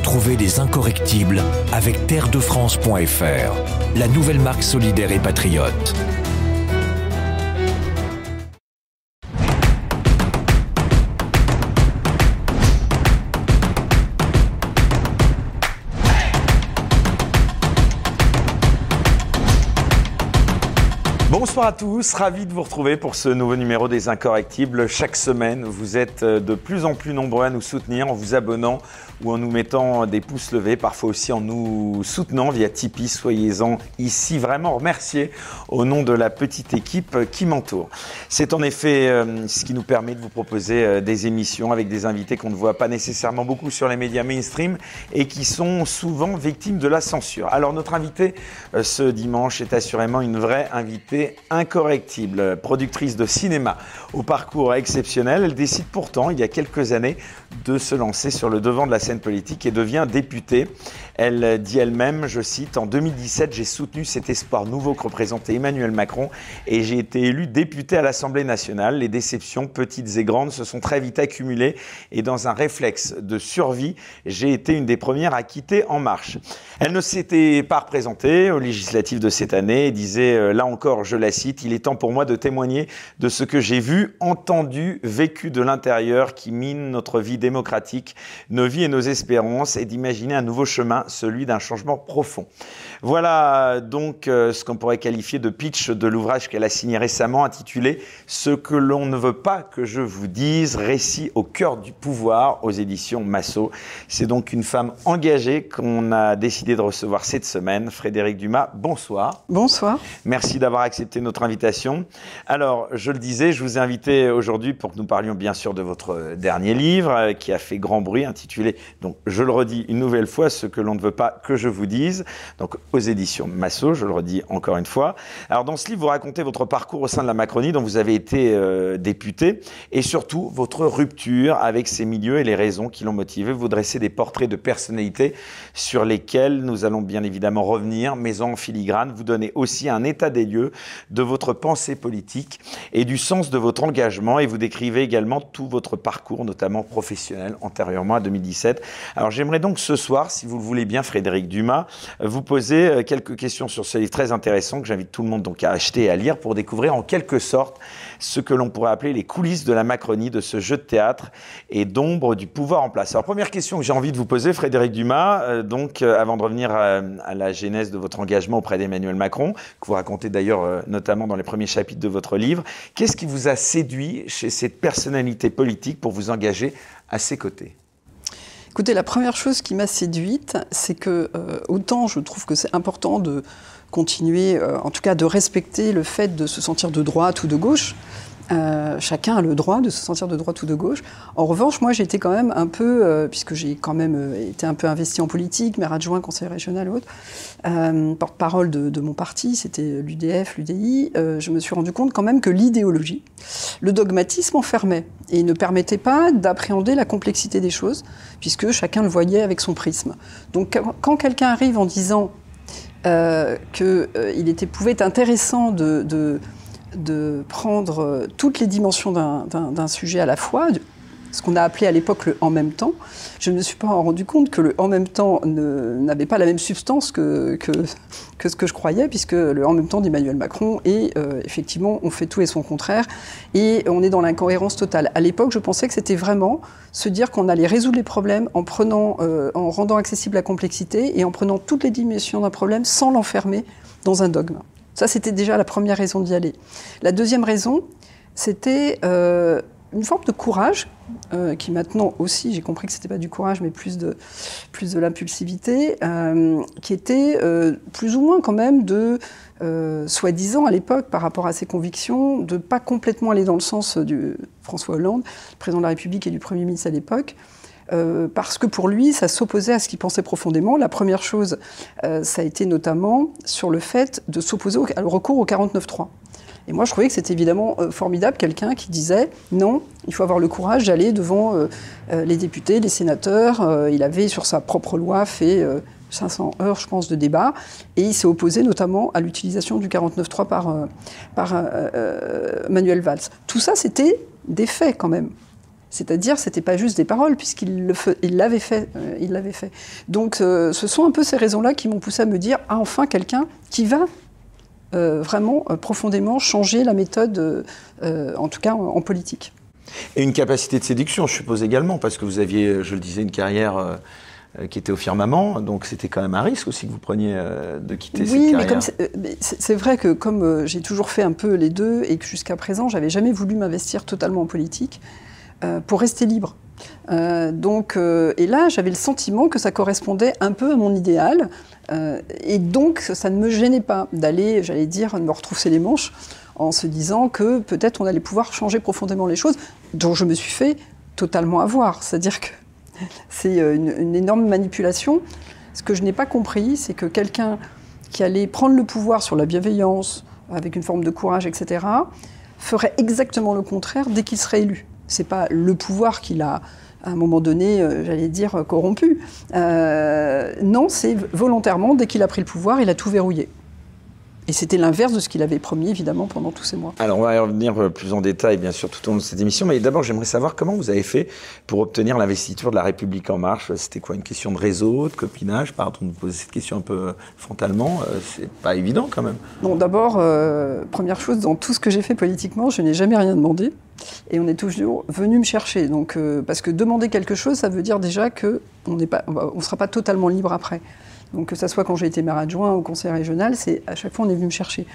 Retrouvez les incorrectibles avec terredefrance.fr, la nouvelle marque solidaire et patriote. Bonsoir à tous, ravi de vous retrouver pour ce nouveau numéro des Incorrectibles. Chaque semaine, vous êtes de plus en plus nombreux à nous soutenir en vous abonnant ou en nous mettant des pouces levés, parfois aussi en nous soutenant via Tipeee. Soyez-en ici vraiment remerciés au nom de la petite équipe qui m'entoure. C'est en effet euh, ce qui nous permet de vous proposer euh, des émissions avec des invités qu'on ne voit pas nécessairement beaucoup sur les médias mainstream et qui sont souvent victimes de la censure. Alors notre invité euh, ce dimanche est assurément une vraie invitée incorrectible, productrice de cinéma au parcours exceptionnel. Elle décide pourtant, il y a quelques années, de se lancer sur le devant de la scène politique et devient députée. Elle dit elle-même, je cite, en 2017, j'ai soutenu cet espoir nouveau que représentait Emmanuel Macron et j'ai été élue députée à l'Assemblée nationale. Les déceptions, petites et grandes, se sont très vite accumulées et dans un réflexe de survie, j'ai été une des premières à quitter En Marche. Elle ne s'était pas représentée aux législatives de cette année et disait, euh, là encore, je la cite, il est temps pour moi de témoigner de ce que j'ai vu, entendu, vécu de l'intérieur qui mine notre vie démocratique, nos vies et nos espérances et d'imaginer un nouveau chemin, celui d'un changement profond. Voilà donc euh, ce qu'on pourrait qualifier de pitch de l'ouvrage qu'elle a signé récemment intitulé Ce que l'on ne veut pas que je vous dise, récit au cœur du pouvoir aux éditions Massot. C'est donc une femme engagée qu'on a décidé de recevoir cette semaine. Frédéric Dumas, bonsoir. Bonsoir. Merci d'avoir accepté notre invitation. Alors, je le disais, je vous ai invité aujourd'hui pour que nous parlions bien sûr de votre dernier livre euh, qui a fait grand bruit, intitulé, donc je le redis une nouvelle fois, Ce que l'on ne veut pas que je vous dise. Donc, aux éditions Massot, je le redis encore une fois. Alors dans ce livre, vous racontez votre parcours au sein de la Macronie dont vous avez été euh, député et surtout votre rupture avec ces milieux et les raisons qui l'ont motivé. Vous dressez des portraits de personnalités sur lesquels nous allons bien évidemment revenir, mais en filigrane, vous donnez aussi un état des lieux de votre pensée politique et du sens de votre engagement et vous décrivez également tout votre parcours, notamment professionnel, antérieurement à 2017. Alors j'aimerais donc ce soir, si vous le voulez bien, Frédéric Dumas, vous poser euh, quelques questions sur ce livre très intéressant que j'invite tout le monde donc à acheter et à lire pour découvrir en quelque sorte ce que l'on pourrait appeler les coulisses de la Macronie, de ce jeu de théâtre et d'ombre du pouvoir en place. Alors première question que j'ai envie de vous poser, Frédéric Dumas, euh, donc euh, avant de revenir à, la genèse de votre engagement auprès d'Emmanuel Macron, que vous racontez d'ailleurs notamment dans les premiers chapitres de votre livre, qu'est-ce qui vous a séduit chez cette personnalité politique pour vous engager à ses côtés? Écoutez, la première chose qui m'a séduite, c'est que euh, autant je trouve que c'est important de continuer, euh, en tout cas de respecter le fait de se sentir de droite ou de gauche, euh, chacun a le droit de se sentir de droite ou de gauche. En revanche, moi, été quand même un peu, euh, puisque j'ai quand même euh, été un peu investi en politique, maire adjoint, conseiller régional ou autre, porte-parole de, mon parti, c'était l'UDF, l'UDI, je me suis rendu compte quand même que l'idéologie, le dogmatisme enfermait et ne permettait pas d'appréhender la complexité des choses, puisque chacun le voyait avec son prisme. Donc, quand quelqu'un arrive en disant qu'il était, pouvait être intéressant de prendre euh, toutes les dimensions d'un sujet à la fois, ce qu'on a appelé à l'époque le en même temps. Je ne me suis pas rendu compte que le en même temps n'avait pas la même substance que, que, ce que je croyais, puisque le en même temps d'Emmanuel Macron est euh, effectivement on fait tout et son contraire, et on est dans l'incohérence totale. À l'époque, je pensais que c'était vraiment se dire qu'on allait résoudre les problèmes en, prenant, euh, en rendant accessible la complexité et en prenant toutes les dimensions d'un problème sans l'enfermer dans un dogme. Ça, c'était déjà la première raison d'y aller. La deuxième raison, c'était euh, une forme de courage, euh, qui maintenant aussi, j'ai compris que ce n'était pas du courage, mais plus de, plus de l'impulsivité, euh, qui était plus ou moins quand même de, soi-disant à l'époque, par rapport à ses convictions, de pas complètement aller dans le sens du François Hollande, président de la République et du Premier ministre à l'époque, euh, parce que pour lui, ça s'opposait à ce qu'il pensait profondément. La première chose, euh, ça a été notamment sur le fait de s'opposer au, recours au 49-3. Et moi, je trouvais que c'était évidemment euh, formidable, quelqu'un qui disait non, il faut avoir le courage d'aller devant les députés, les sénateurs. il avait, sur sa propre loi, fait 500 heures, je pense, de débat, et il s'est opposé notamment à l'utilisation du 49.3 par, par Manuel Valls. Tout ça, c'était des faits quand même. C'est-à-dire, c'était pas juste des paroles, puisqu'il l'avait fait. il l'avait fait. Donc, ce sont un peu ces raisons-là qui m'ont poussé à me dire ah, enfin quelqu'un qui va vraiment profondément changer la méthode, en tout cas en, politique. Et une capacité de séduction, je suppose également, parce que vous aviez, je le disais, une carrière euh, qui était au firmament, donc c'était quand même un risque aussi que vous preniez euh, de quitter cette carrière. Oui, euh, mais c'est vrai que comme j'ai toujours fait un peu les deux et que jusqu'à présent, j'avais jamais voulu m'investir totalement en politique pour rester libre. donc, et là, j'avais le sentiment que ça correspondait un peu à mon idéal, et donc ça ne me gênait pas d'aller, j'allais dire, me retrousser les manches en se disant que peut-être on allait pouvoir changer profondément les choses, dont je me suis fait totalement avoir. C'est-à-dire que c'est euh, une, énorme manipulation. Ce que je n'ai pas compris, c'est que quelqu'un qui allait prendre le pouvoir sur la bienveillance, avec une forme de courage, etc., ferait exactement le contraire dès qu'il serait élu. C'est pas le pouvoir qu'il a à un moment donné, euh, j'allais dire, corrompu. Euh, non, c'est volontairement, dès qu'il a pris le pouvoir, il a tout verrouillé. Et c'était l'inverse de ce qu'il avait promis, évidemment, pendant tous ces mois. Alors, on va y revenir euh, plus en détail, bien sûr, tout au long de cette émission. Mais d'abord, j'aimerais savoir comment vous avez fait pour obtenir l'investiture de la République En Marche. C'était quoi Une question de réseau, de copinage? Pardon de vous poser cette question un peu euh, frontalement. Euh, c'est pas évident, quand même. Non, d'abord, première chose, dans tout ce que j'ai fait politiquement, je n'ai jamais rien demandé. Et on est toujours venu me chercher. Donc, parce que demander quelque chose, ça veut dire déjà qu'on ne sera pas totalement libre après. Donc que ce soit quand j'ai été maire adjoint ou conseiller régional, c'est à chaque fois on est venu me chercher.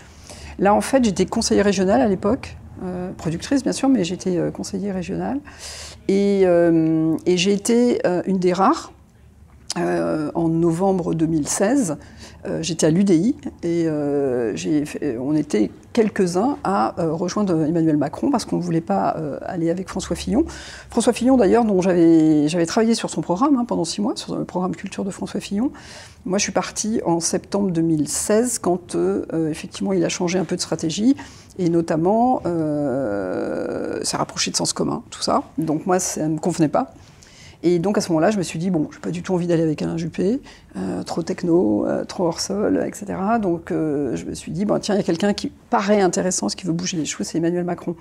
Là en fait j'étais conseiller régional à l'époque, euh, productrice bien sûr, mais j'étais euh, conseiller régional. Euh, et j'ai été une des rares en novembre 2016 euh, j'étais à l'UDI et euh, on était quelques-uns à euh, rejoindre Emmanuel Macron parce qu'on ne voulait pas aller avec François Fillon. François Fillon, d'ailleurs, dont j'avais travaillé sur son programme hein, pendant six mois, sur le programme culture de François Fillon. Moi, je suis partie en septembre 2016 quand, effectivement, il a changé un peu de stratégie et notamment, s'est rapproché de sens commun, tout ça. Donc moi, ça ne me convenait pas. Et donc à ce moment-là, je me suis dit, bon, je n'ai pas du tout envie d'aller avec Alain Juppé, euh, trop techno, euh, trop hors sol, etc. Donc euh, je me suis dit, tiens, il y a quelqu'un qui paraît intéressant, ce qui veut bouger les choses, c'est Emmanuel Macron.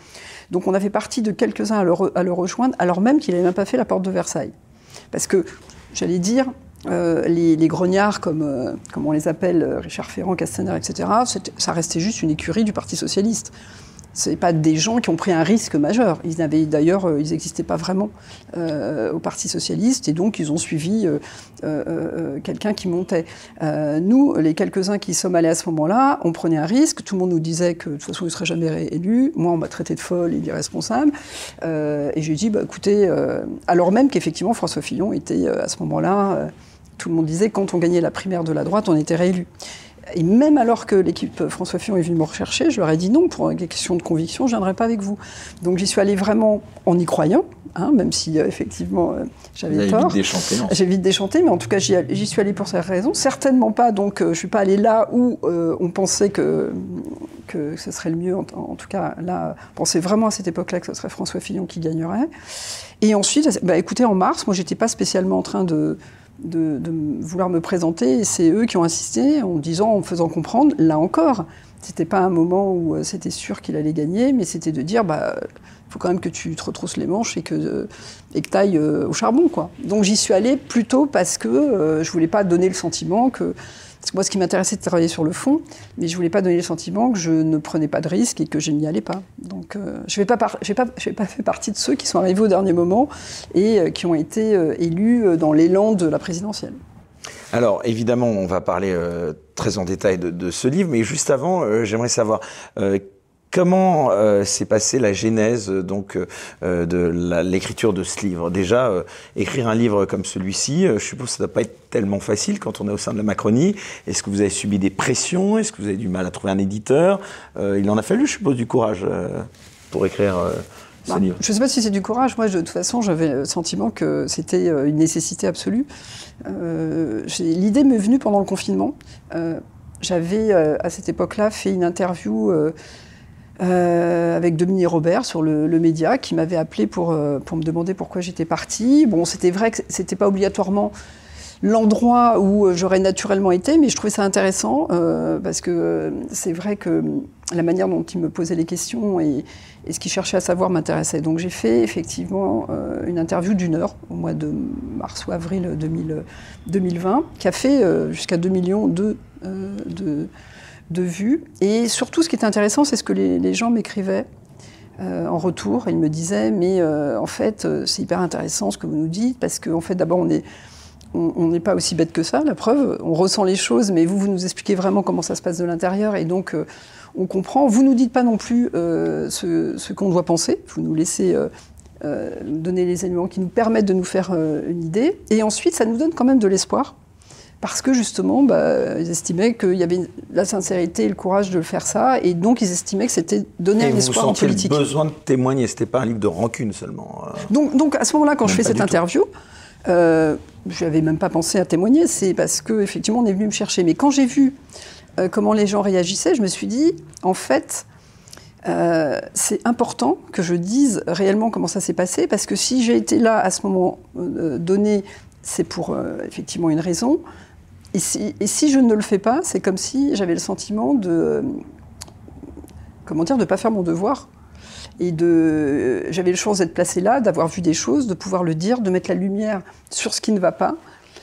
Donc on a fait partie de quelques-uns à, le, rejoindre, alors même qu'il n'avait même pas fait la porte de Versailles. Parce que, j'allais dire, les, les, grognards, comme, comme on les appelle, Richard Ferrand, Castaner, etc., ça restait juste une écurie du Parti socialiste. Ce pas des gens qui ont pris un risque majeur. Ils n'avaient d'ailleurs, euh, ils n'existaient pas vraiment euh, au Parti socialiste et donc ils ont suivi euh, quelqu'un qui montait. nous, les quelques-uns qui sommes allés à ce moment-là, on prenait un risque. Tout le monde nous disait que de toute façon, il ne serait jamais réélu. Moi, on m'a traité de folle et d'irresponsable. et j'ai dit, bah, écoutez, alors même qu'effectivement, François Fillon était à ce moment-là, tout le monde disait quand on gagnait la primaire de la droite, on était réélu. Et même alors que l'équipe François Fillon est venue me rechercher, je leur ai dit non, pour une question de conviction, je ne viendrai pas avec vous. Donc j'y suis allée vraiment en y croyant, hein, même si euh, effectivement euh, j'avais tort. Vite déchanté, J'ai vite déchanté, mais en tout cas j'y suis allée pour cette raison. Certainement pas, donc euh, je ne suis pas allée là où on pensait que, que ce serait le mieux. En, tout cas, là, on pensait vraiment à cette époque-là que ce serait François Fillon qui gagnerait. Et ensuite, bah, écoutez, en mars, moi j'étais pas spécialement en train de de, vouloir me présenter. Et c'est eux qui ont insisté en disant, en faisant comprendre, là encore, c'était pas un moment où euh, c'était sûr qu'il allait gagner, mais c'était de dire, bah, faut quand même que tu te retrousses les manches et que euh, et que ailles euh, au charbon, quoi. Donc j'y suis allée plutôt parce que je voulais pas donner le sentiment que moi, ce qui m'intéressait, c'était de travailler sur le fond, mais je voulais pas donner le sentiment que je ne prenais pas de risques et que je n'y allais pas. Donc, euh, je n'ai pas, pas, pas, fait partie de ceux qui sont arrivés au dernier moment et euh, qui ont été euh, élus dans l'élan de la présidentielle. Alors, évidemment, on va parler très en détail de, ce livre, mais juste avant, j'aimerais savoir Comment euh, s'est passée la genèse donc euh, de l'écriture de ce livre? Déjà, euh, écrire un livre comme celui-ci, je suppose que ça ne doit pas être tellement facile quand on est au sein de la Macronie. Est-ce que vous avez subi des pressions? Est-ce que vous avez du mal à trouver un éditeur? Il en a fallu, je suppose, du courage pour écrire. ce bah, livre. Je ne sais pas si c'est du courage. Moi, de toute façon, j'avais le sentiment que c'était une nécessité absolue. L'idée m'est venue pendant le confinement. J'avais, à cette époque-là, fait une interview euh, avec Dominique Robert sur le, média qui m'avait appelé pour, euh, pour me demander pourquoi j'étais partie. Bon, c'était vrai que c'était pas obligatoirement l'endroit où j'aurais naturellement été, mais je trouvais ça intéressant euh, parce que c'est vrai que la manière dont il me posait les questions et, ce qu'il cherchait à savoir m'intéressait. Donc j'ai fait effectivement euh, une interview d'une heure au mois de mars ou avril 2020, qui a fait jusqu'à 2 millions de, de, vues. Et surtout, ce qui était intéressant, c'est ce que les, gens m'écrivaient. en retour, ils me disaient, mais en fait, c'est hyper intéressant ce que vous nous dites, parce qu'en en fait, d'abord, on est, n'est pas aussi bête que ça, la preuve. On ressent les choses, mais vous, vous nous expliquez vraiment comment ça se passe de l'intérieur, et donc euh, on comprend. Vous nous dites pas non plus euh, ce, qu'on doit penser. Vous nous laissez euh, donner les éléments qui nous permettent de nous faire une idée, et ensuite ça nous donne quand même de l'espoir. Parce que justement, bah, ils estimaient qu'il y avait la sincérité et le courage de faire ça, et donc ils estimaient que c'était donner un espoir en politique. le besoin de témoigner, c'était pas un livre de rancune seulement. Donc, donc à ce moment-là, quand je fais cette interview, je n'avais même pas pensé à témoigner, c'est parce qu'effectivement, on est venu me chercher. Mais quand j'ai vu euh, comment les gens réagissaient, je me suis dit, en fait, euh, c'est important que je dise réellement comment ça s'est passé, parce que si j'ai été là à ce moment euh, donné, c'est pour effectivement une raison. Et si, et si, je ne le fais pas, c'est comme si j'avais le sentiment de, comment dire, de ne pas faire mon devoir et de, j'avais le chance d'être placée là, d'avoir vu des choses, de pouvoir le dire, de mettre la lumière sur ce qui ne va pas.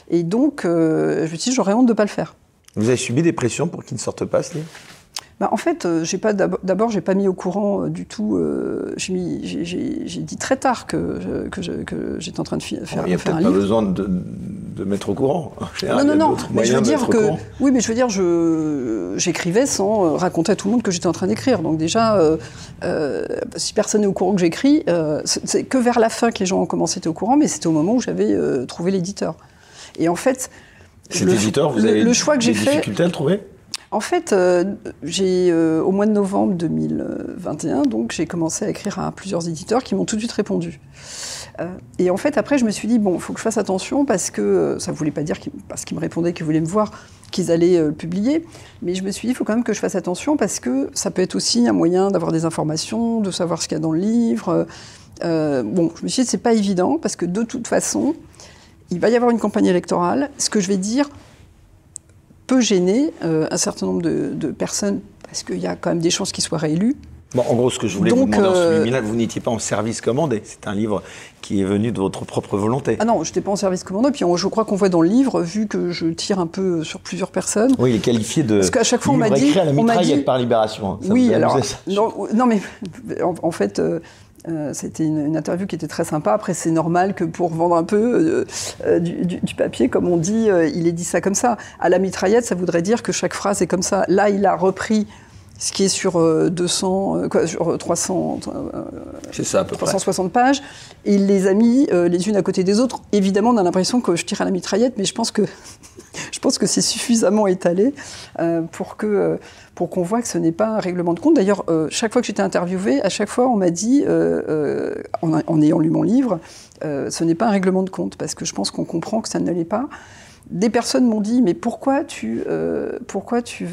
Et donc, euh, je me suis dit, j'aurais honte de ne pas le faire. Vous avez subi des pressions pour qu'il ne sorte pas ce livre bah, en fait, euh, j'ai pas d'abord, j'ai pas mis au courant euh, du tout. Euh, j'ai dit très tard que, que, j'étais en train de faire, Il n'y a pas besoin de, mettre au courant. non, non, non. Mais je veux dire que oui, mais je veux dire, j'écrivais sans raconter à tout le monde que j'étais en train d'écrire. Donc déjà, si personne n'est au courant que j'écris, c'est que vers la fin que les gens ont commencé à être au courant, mais c'était au moment où j'avais trouvé l'éditeur. Et en fait, cet l'éditeur, vous avez le choix que j'ai fait. Difficulté à le trouver? En fait, euh, j'ai euh, au mois de novembre 2021, donc j'ai commencé à écrire à plusieurs éditeurs qui m'ont tout de suite répondu. Euh, et en fait, après, je me suis dit bon, il faut que je fasse attention parce que ça ne voulait pas dire parce qu'ils me répondaient qu'ils voulaient me voir qu'ils allaient le publier, mais je me suis dit il faut quand même que je fasse attention parce que ça peut être aussi un moyen d'avoir des informations, de savoir ce qu'il y a dans le livre. bon, je me suis dit c'est pas évident parce que de toute façon, il va y avoir une campagne électorale. Ce que je vais dire peut gêner euh, un certain nombre de, personnes, parce qu'il y a quand même des chances qu'ils soient réélus. Bon, en gros, ce que je voulais vous demander en ce euh, vous n'étiez pas en service commandé. C'est un livre qui est venu de votre propre volonté. Ah non, je n'étais pas en service commandé. Puis je crois qu'on voit dans le livre, vu que je tire un peu sur plusieurs personnes. Oui, il est qualifié de. Parce qu'à chaque fois, on m'a dit. à la mitraillette par Libération. oui, alors. Non, mais en, fait. Euh, euh, c'était une, interview qui était très sympa. Après, c'est normal que pour vendre un peu euh, du, papier, comme on dit, il ait dit ça comme ça. À la mitraillette, ça voudrait dire que chaque phrase est comme ça. Là, il a repris ce qui est sur 200, quoi, sur 300, ça, à peu 360 pages, et il les a mis les unes à côté des autres. Évidemment, on a l'impression que je tire à la mitraillette, mais je pense que je pense que c'est suffisamment étalé pour que pour qu'on voit que ce n'est pas un règlement de compte. D'ailleurs, euh, chaque fois que j'étais interviewée, à chaque fois, on m'a dit, euh, euh, en, ayant lu mon livre, ce n'est pas un règlement de compte, parce que je pense qu'on comprend que ça ne l'est pas des personnes m'ont dit mais pourquoi tu euh, pourquoi tu,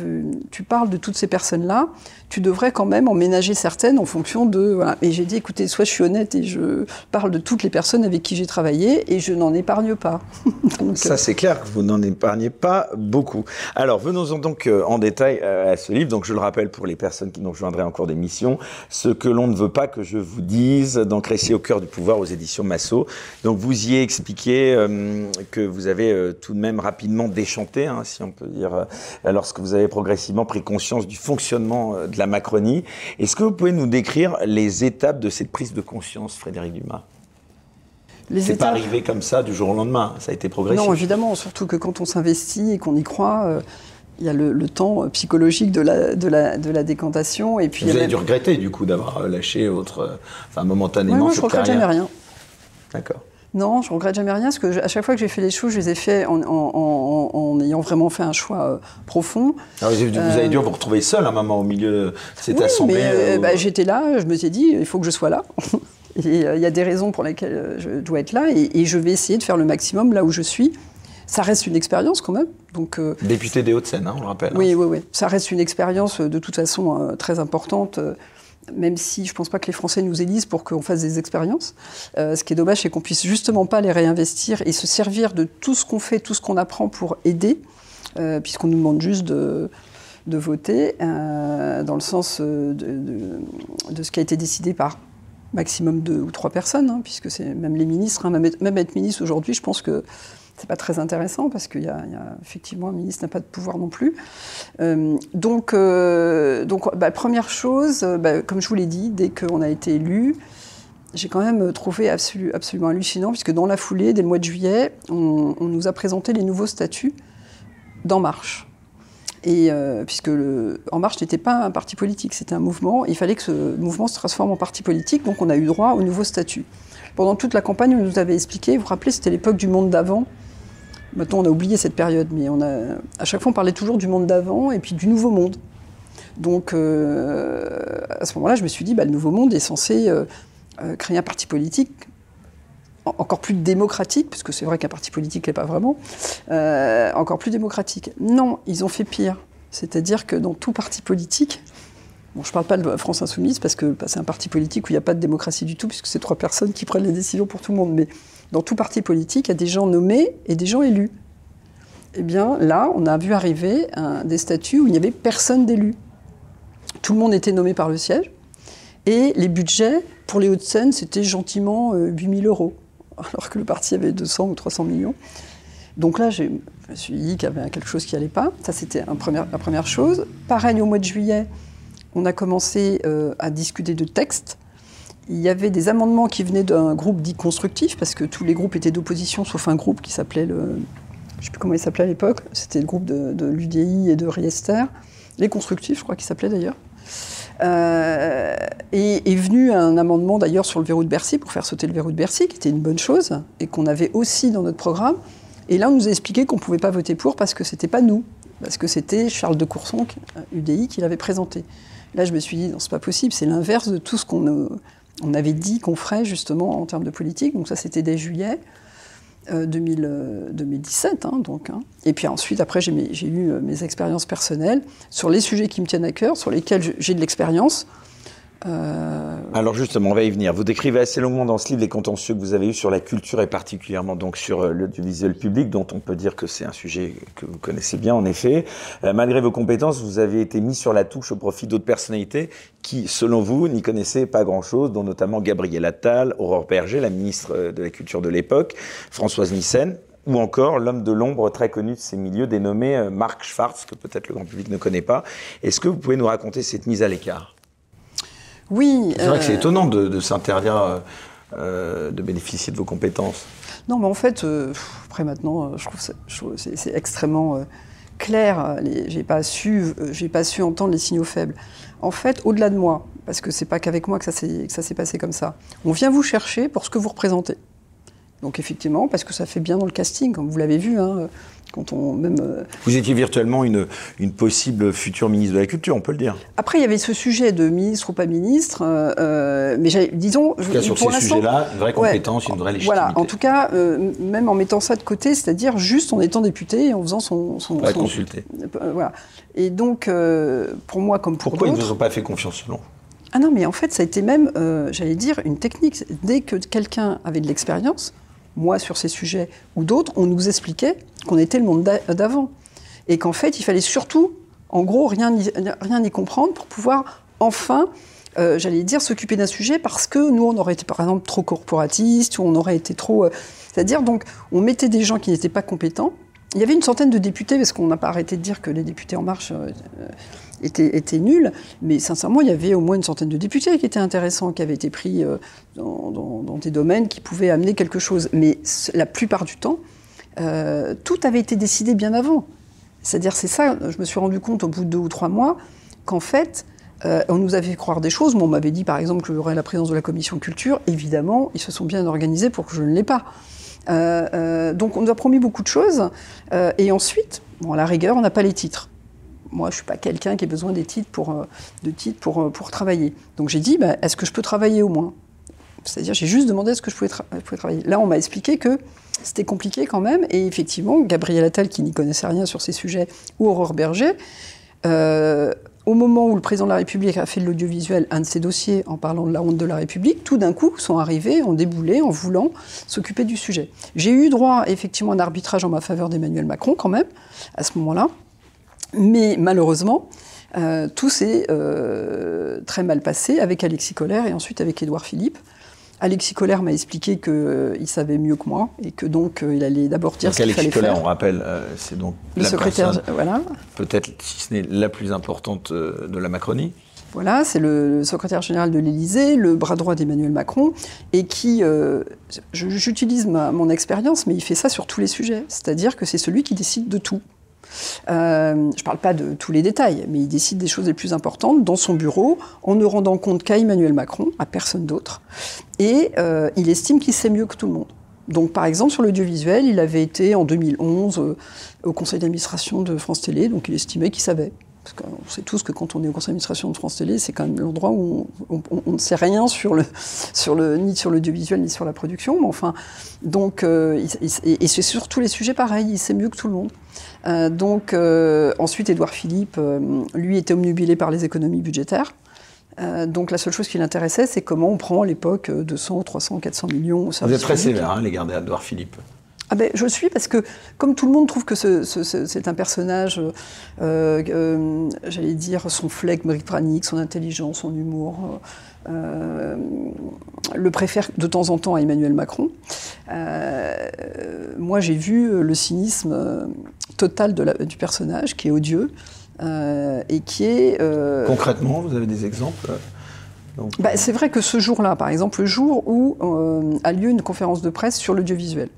tu parles de toutes ces personnes là tu devrais quand même en ménager certaines en fonction de voilà. et j'ai dit écoutez soit je suis honnête et je parle de toutes les personnes avec qui j'ai travaillé et je n'en épargne pas. Ça c'est clair que vous n'en épargnez pas beaucoup. Alors venons-en donc euh, en détail euh, à ce livre. Donc je le rappelle pour les personnes qui nous rejoindraient en cours d'émission ce que l'on ne veut pas que je vous dise donc récit au cœur du pouvoir aux éditions Massot. Donc vous y expliqué que vous avez tout de même rapidement déchanté, hein, si on peut dire, euh, lorsque vous avez progressivement pris conscience du fonctionnement euh, de la Macronie. Est-ce que vous pouvez nous décrire les étapes de cette prise de conscience, Frédéric Dumas? C'est pas arrivé comme ça du jour au lendemain, ça a été progressif. Non, évidemment, surtout que quand on s'investit et qu'on y croit, euh, il y a le, temps psychologique de la, de la, de la décantation. Et puis Vous avez dû regretter du coup d'avoir lâché votre, enfin momentanément. moi, je regrette jamais rien. D'accord. Non, je regrette jamais rien, parce que à chaque fois que j'ai fait les choses, je les ai fait en, ayant vraiment fait un choix euh, profond. Alors, ah, vous, avez dû vous retrouver seul un moment au milieu de cette assemblée. Mais, euh, bah, j'étais là, je me suis dit, il faut que je sois là. euh, il y a des raisons pour lesquelles je dois être là, et, je vais essayer de faire le maximum là où je suis. Ça reste une expérience quand même. Donc, Député des Hauts-de-Seine, hein, on le rappelle. Oui, hein. oui, oui. Ça reste une expérience de toute façon très importante même si je ne pense pas que les Français nous élisent pour qu'on fasse des expériences. Euh, ce qui est dommage, c'est qu'on puisse justement pas les réinvestir et se servir de tout ce qu'on fait, tout ce qu'on apprend pour aider, euh, puisqu'on nous demande juste de, de voter dans le sens de, ce qui a été décidé par maximum deux ou trois personnes, hein, puisque c'est même les ministres, hein, même, être ministre aujourd'hui, je pense que c'est pas très intéressant parce qu'il y, a effectivement un ministre n'a pas de pouvoir non plus. donc, donc bah, première chose, bah, comme je vous l'ai dit, dès qu'on a été élu, j'ai quand même trouvé absolument hallucinant, puisque dans la foulée, dès le mois de juillet, on, nous a présenté les nouveaux statuts d'En Marche. Et euh, puisque En Marche n'était pas un parti politique, c'était un mouvement, il fallait que ce mouvement se transforme en parti politique, donc on a eu droit aux nouveaux statuts. Pendant toute la campagne, on nous avait expliqué, vous vous rappelez, c'était l'époque du monde d'avant. Maintenant, on a oublié cette période, mais on a, à chaque fois, on parlait toujours du monde d'avant et puis du nouveau monde. Donc, euh, à ce moment-là, je me suis dit, bah, le nouveau monde est censé euh, euh, créer un parti politique encore plus démocratique, puisque c'est vrai qu'un parti politique n'est pas vraiment, encore plus démocratique. Non, ils ont fait pire. C'est-à-dire que dans tout parti politique, bon, je ne parle pas de France Insoumise, parce que bah, c'est un parti politique où il n'y a pas de démocratie du tout, puisque c'est trois personnes qui prennent les décisions pour tout le monde, mais dans tout parti politique, il y a des gens nommés et des gens élus. Eh bien, là, on a vu arriver des statuts où il n'y avait personne d'élu. Tout le monde était nommé par le siège, et les budgets pour les Hauts-de-Seine, c'était gentiment 8000 euh, euros, alors que le parti avait 200 ou 300 millions. Donc là, je me suis dit qu'il y avait quelque chose qui n'allait pas. Ça, c'était la première chose. Pareil, au mois de juillet, on a commencé euh, à discuter de textes. Il y avait des amendements qui venaient d'un groupe dit constructif, parce que tous les groupes étaient d'opposition, sauf un groupe qui s'appelait le. Je ne sais plus comment il s'appelait à l'époque. C'était le groupe de, l'UDI et de Riester. Les constructifs, je crois qu'il s'appelait d'ailleurs. Euh, et est venu un amendement d'ailleurs sur le verrou de Bercy pour faire sauter le verrou de Bercy, qui était une bonne chose et qu'on avait aussi dans notre programme. Et là, on nous a expliqué qu'on ne pouvait pas voter pour parce que c'était pas nous, parce que c'était Charles de Courson, UDI, qui l'avait présenté. Là, je me suis dit, non, c'est pas possible, c'est l'inverse de tout ce qu'on on avait dit qu'on ferait justement en termes de politique. Donc ça, c'était dès juillet. 2017. Euh, hein, donc, hein. Et puis ensuite, après, j'ai eu euh, mes expériences personnelles sur les sujets qui me tiennent à cœur, sur lesquels j'ai de l'expérience. Euh, Alors justement, on va y venir. Vous décrivez assez longuement dans ce livre les contentieux que vous avez eus sur la culture et particulièrement donc sur euh, l'audiovisuel public, dont on peut dire que c'est un sujet que vous connaissez bien en effet. Euh, malgré vos compétences, vous avez été mis sur la touche au profit d'autres personnalités qui, selon vous, n'y connaissaient pas grand-chose, dont notamment Gabriel Attal, Aurore Berger, la ministre de la Culture de l'époque, Françoise Nissen, ou encore l'homme de l'ombre très connu de ces milieux, dénommé Marc Schwartz, que peut-être le grand public ne connaît pas. Est-ce que vous pouvez nous raconter cette mise à l'écart? Oui. C'est vrai que c'est euh, étonnant de, s'interdire euh, euh, de bénéficier de vos compétences. Non, mais en fait, après maintenant, je trouve que c'est extrêmement clair. J'ai pas su, j'ai pas su entendre les signaux faibles. En fait, au-delà de moi, parce que c'est pas qu'avec moi que ça s'est passé comme ça. On vient vous chercher pour ce que vous représentez. Donc effectivement, parce que ça fait bien dans le casting, comme vous l'avez vu. Hein, quand on même. Euh, vous étiez virtuellement une, une possible future ministre de la Culture, on peut le dire. Après, il y avait ce sujet de ministre ou pas ministre, euh, euh mais disons. En tout cas, sur ces sujets-là, une vraie compétence, une vraie légitimité. Voilà, en tout cas, euh, même en mettant ça de côté, c'est-à-dire juste en étant député et en faisant son. son, son consulté. voilà. Et donc, pour moi, comme pour Pourquoi ils ne vous ont pas fait confiance selon Ah non, mais en fait, ça a été même, j'allais dire, une technique. Dès que quelqu'un avait de l'expérience, moi sur ces sujets ou d'autres, on nous expliquait qu'on était le monde d'avant. Et qu'en fait, il fallait surtout, en gros, rien n'y comprendre pour pouvoir enfin, euh, j'allais dire, s'occuper d'un sujet parce que nous, on aurait été par exemple trop corporatiste ou on aurait été trop. Euh, c'est-à-dire, donc, on mettait des gens qui n'étaient pas compétents. Il y avait une centaine de députés, parce qu'on n'a pas arrêté de dire que les députés En Marche. Euh, était, nul, mais sincèrement, il y avait au moins une centaine de députés qui étaient intéressants, qui avaient été pris euh, dans, des domaines qui pouvaient amener quelque chose. Mais la plupart du temps, euh, tout avait été décidé bien avant. C'est-à-dire, c'est ça, je me suis rendu compte au bout de deux ou trois mois, qu'en fait, on nous avait fait croire des choses. on m'avait dit, par exemple, que j'aurais la présence de la commission culture. Évidemment, ils se sont bien organisés pour que je ne l'ai pas. Donc, on nous a promis beaucoup de choses. et ensuite, bon, à la rigueur, on n'a pas les titres moi, je ne suis pas quelqu'un qui a besoin des titres pour, euh, de titres pour, euh, pour travailler. Donc j'ai dit, bah, est-ce que je peux travailler au moins? C'est-à-dire, j'ai juste demandé est-ce que je pouvais, travailler. Là, on m'a expliqué que c'était compliqué quand même. Et effectivement, Gabriel Attal, qui n'y connaissait rien sur ces sujets, ou Aurore Berger, euh, au moment où le président de la République a fait de l'audiovisuel un de ses dossiers en parlant de la honte de la République, tout d'un coup sont arrivés, ont déboulé en voulant s'occuper du sujet. J'ai eu droit effectivement à un arbitrage en ma faveur d'Emmanuel Macron quand même, à ce moment-là. Mais malheureusement, tout s'est très mal passé avec Alexis Collère et ensuite avec Édouard Philippe. Alexis Collère m'a expliqué qu'il savait mieux que moi et que donc il allait d'abord dire ce qu'il fallait Colère, faire. on rappelle, c'est donc le la secrétaire, personne, voilà. peut-être si ce n'est la plus importante de la Macronie. Voilà, c'est le secrétaire général de l'Élysée, le bras droit d'Emmanuel Macron, et qui, euh, j'utilise mon expérience, mais il fait ça sur tous les sujets. C'est-à-dire que c'est celui qui décide de tout. Euh, je ne parle pas de tous les détails, mais il décide des choses les plus importantes dans son bureau, en ne rendant compte qu'à Emmanuel Macron, à personne d'autre. Et euh, il estime qu'il sait mieux que tout le monde. Donc, par exemple, sur l'audiovisuel, il avait été en 2011 euh, au conseil d'administration de France Télé, donc il estimait qu'il savait. Parce qu'on sait tous que quand on est au conseil d'administration de France Télé, c'est quand même l'endroit où on, on, ne sait rien sur le, sur le, ni sur l'audiovisuel ni sur la production. Mais enfin, donc, euh, et, c'est sur tous les sujets pareil, il sait mieux que tout le monde. Euh, donc, euh, ensuite, Édouard Philippe, lui, était omnubilé par les économies budgétaires. Euh, donc la seule chose qui l'intéressait, c'est comment on prend à l'époque 200, 300, 400 millions au Vous êtes très sévère, hein, les garder d'Edouard Philippe. Ah ben, je suis parce que, comme tout le monde trouve que ce, ce, c'est un personnage, euh, euh, j'allais dire, son flegme britannique, son intelligence, son humour, euh, le préfère de temps en temps à Emmanuel Macron. Moi, j'ai vu le cynisme total de la, du personnage, qui est odieux, et qui est... Concrètement, vous avez des exemples bah, C'est vrai que ce jour-là, par exemple, le jour où a lieu une conférence de presse sur l'audiovisuel,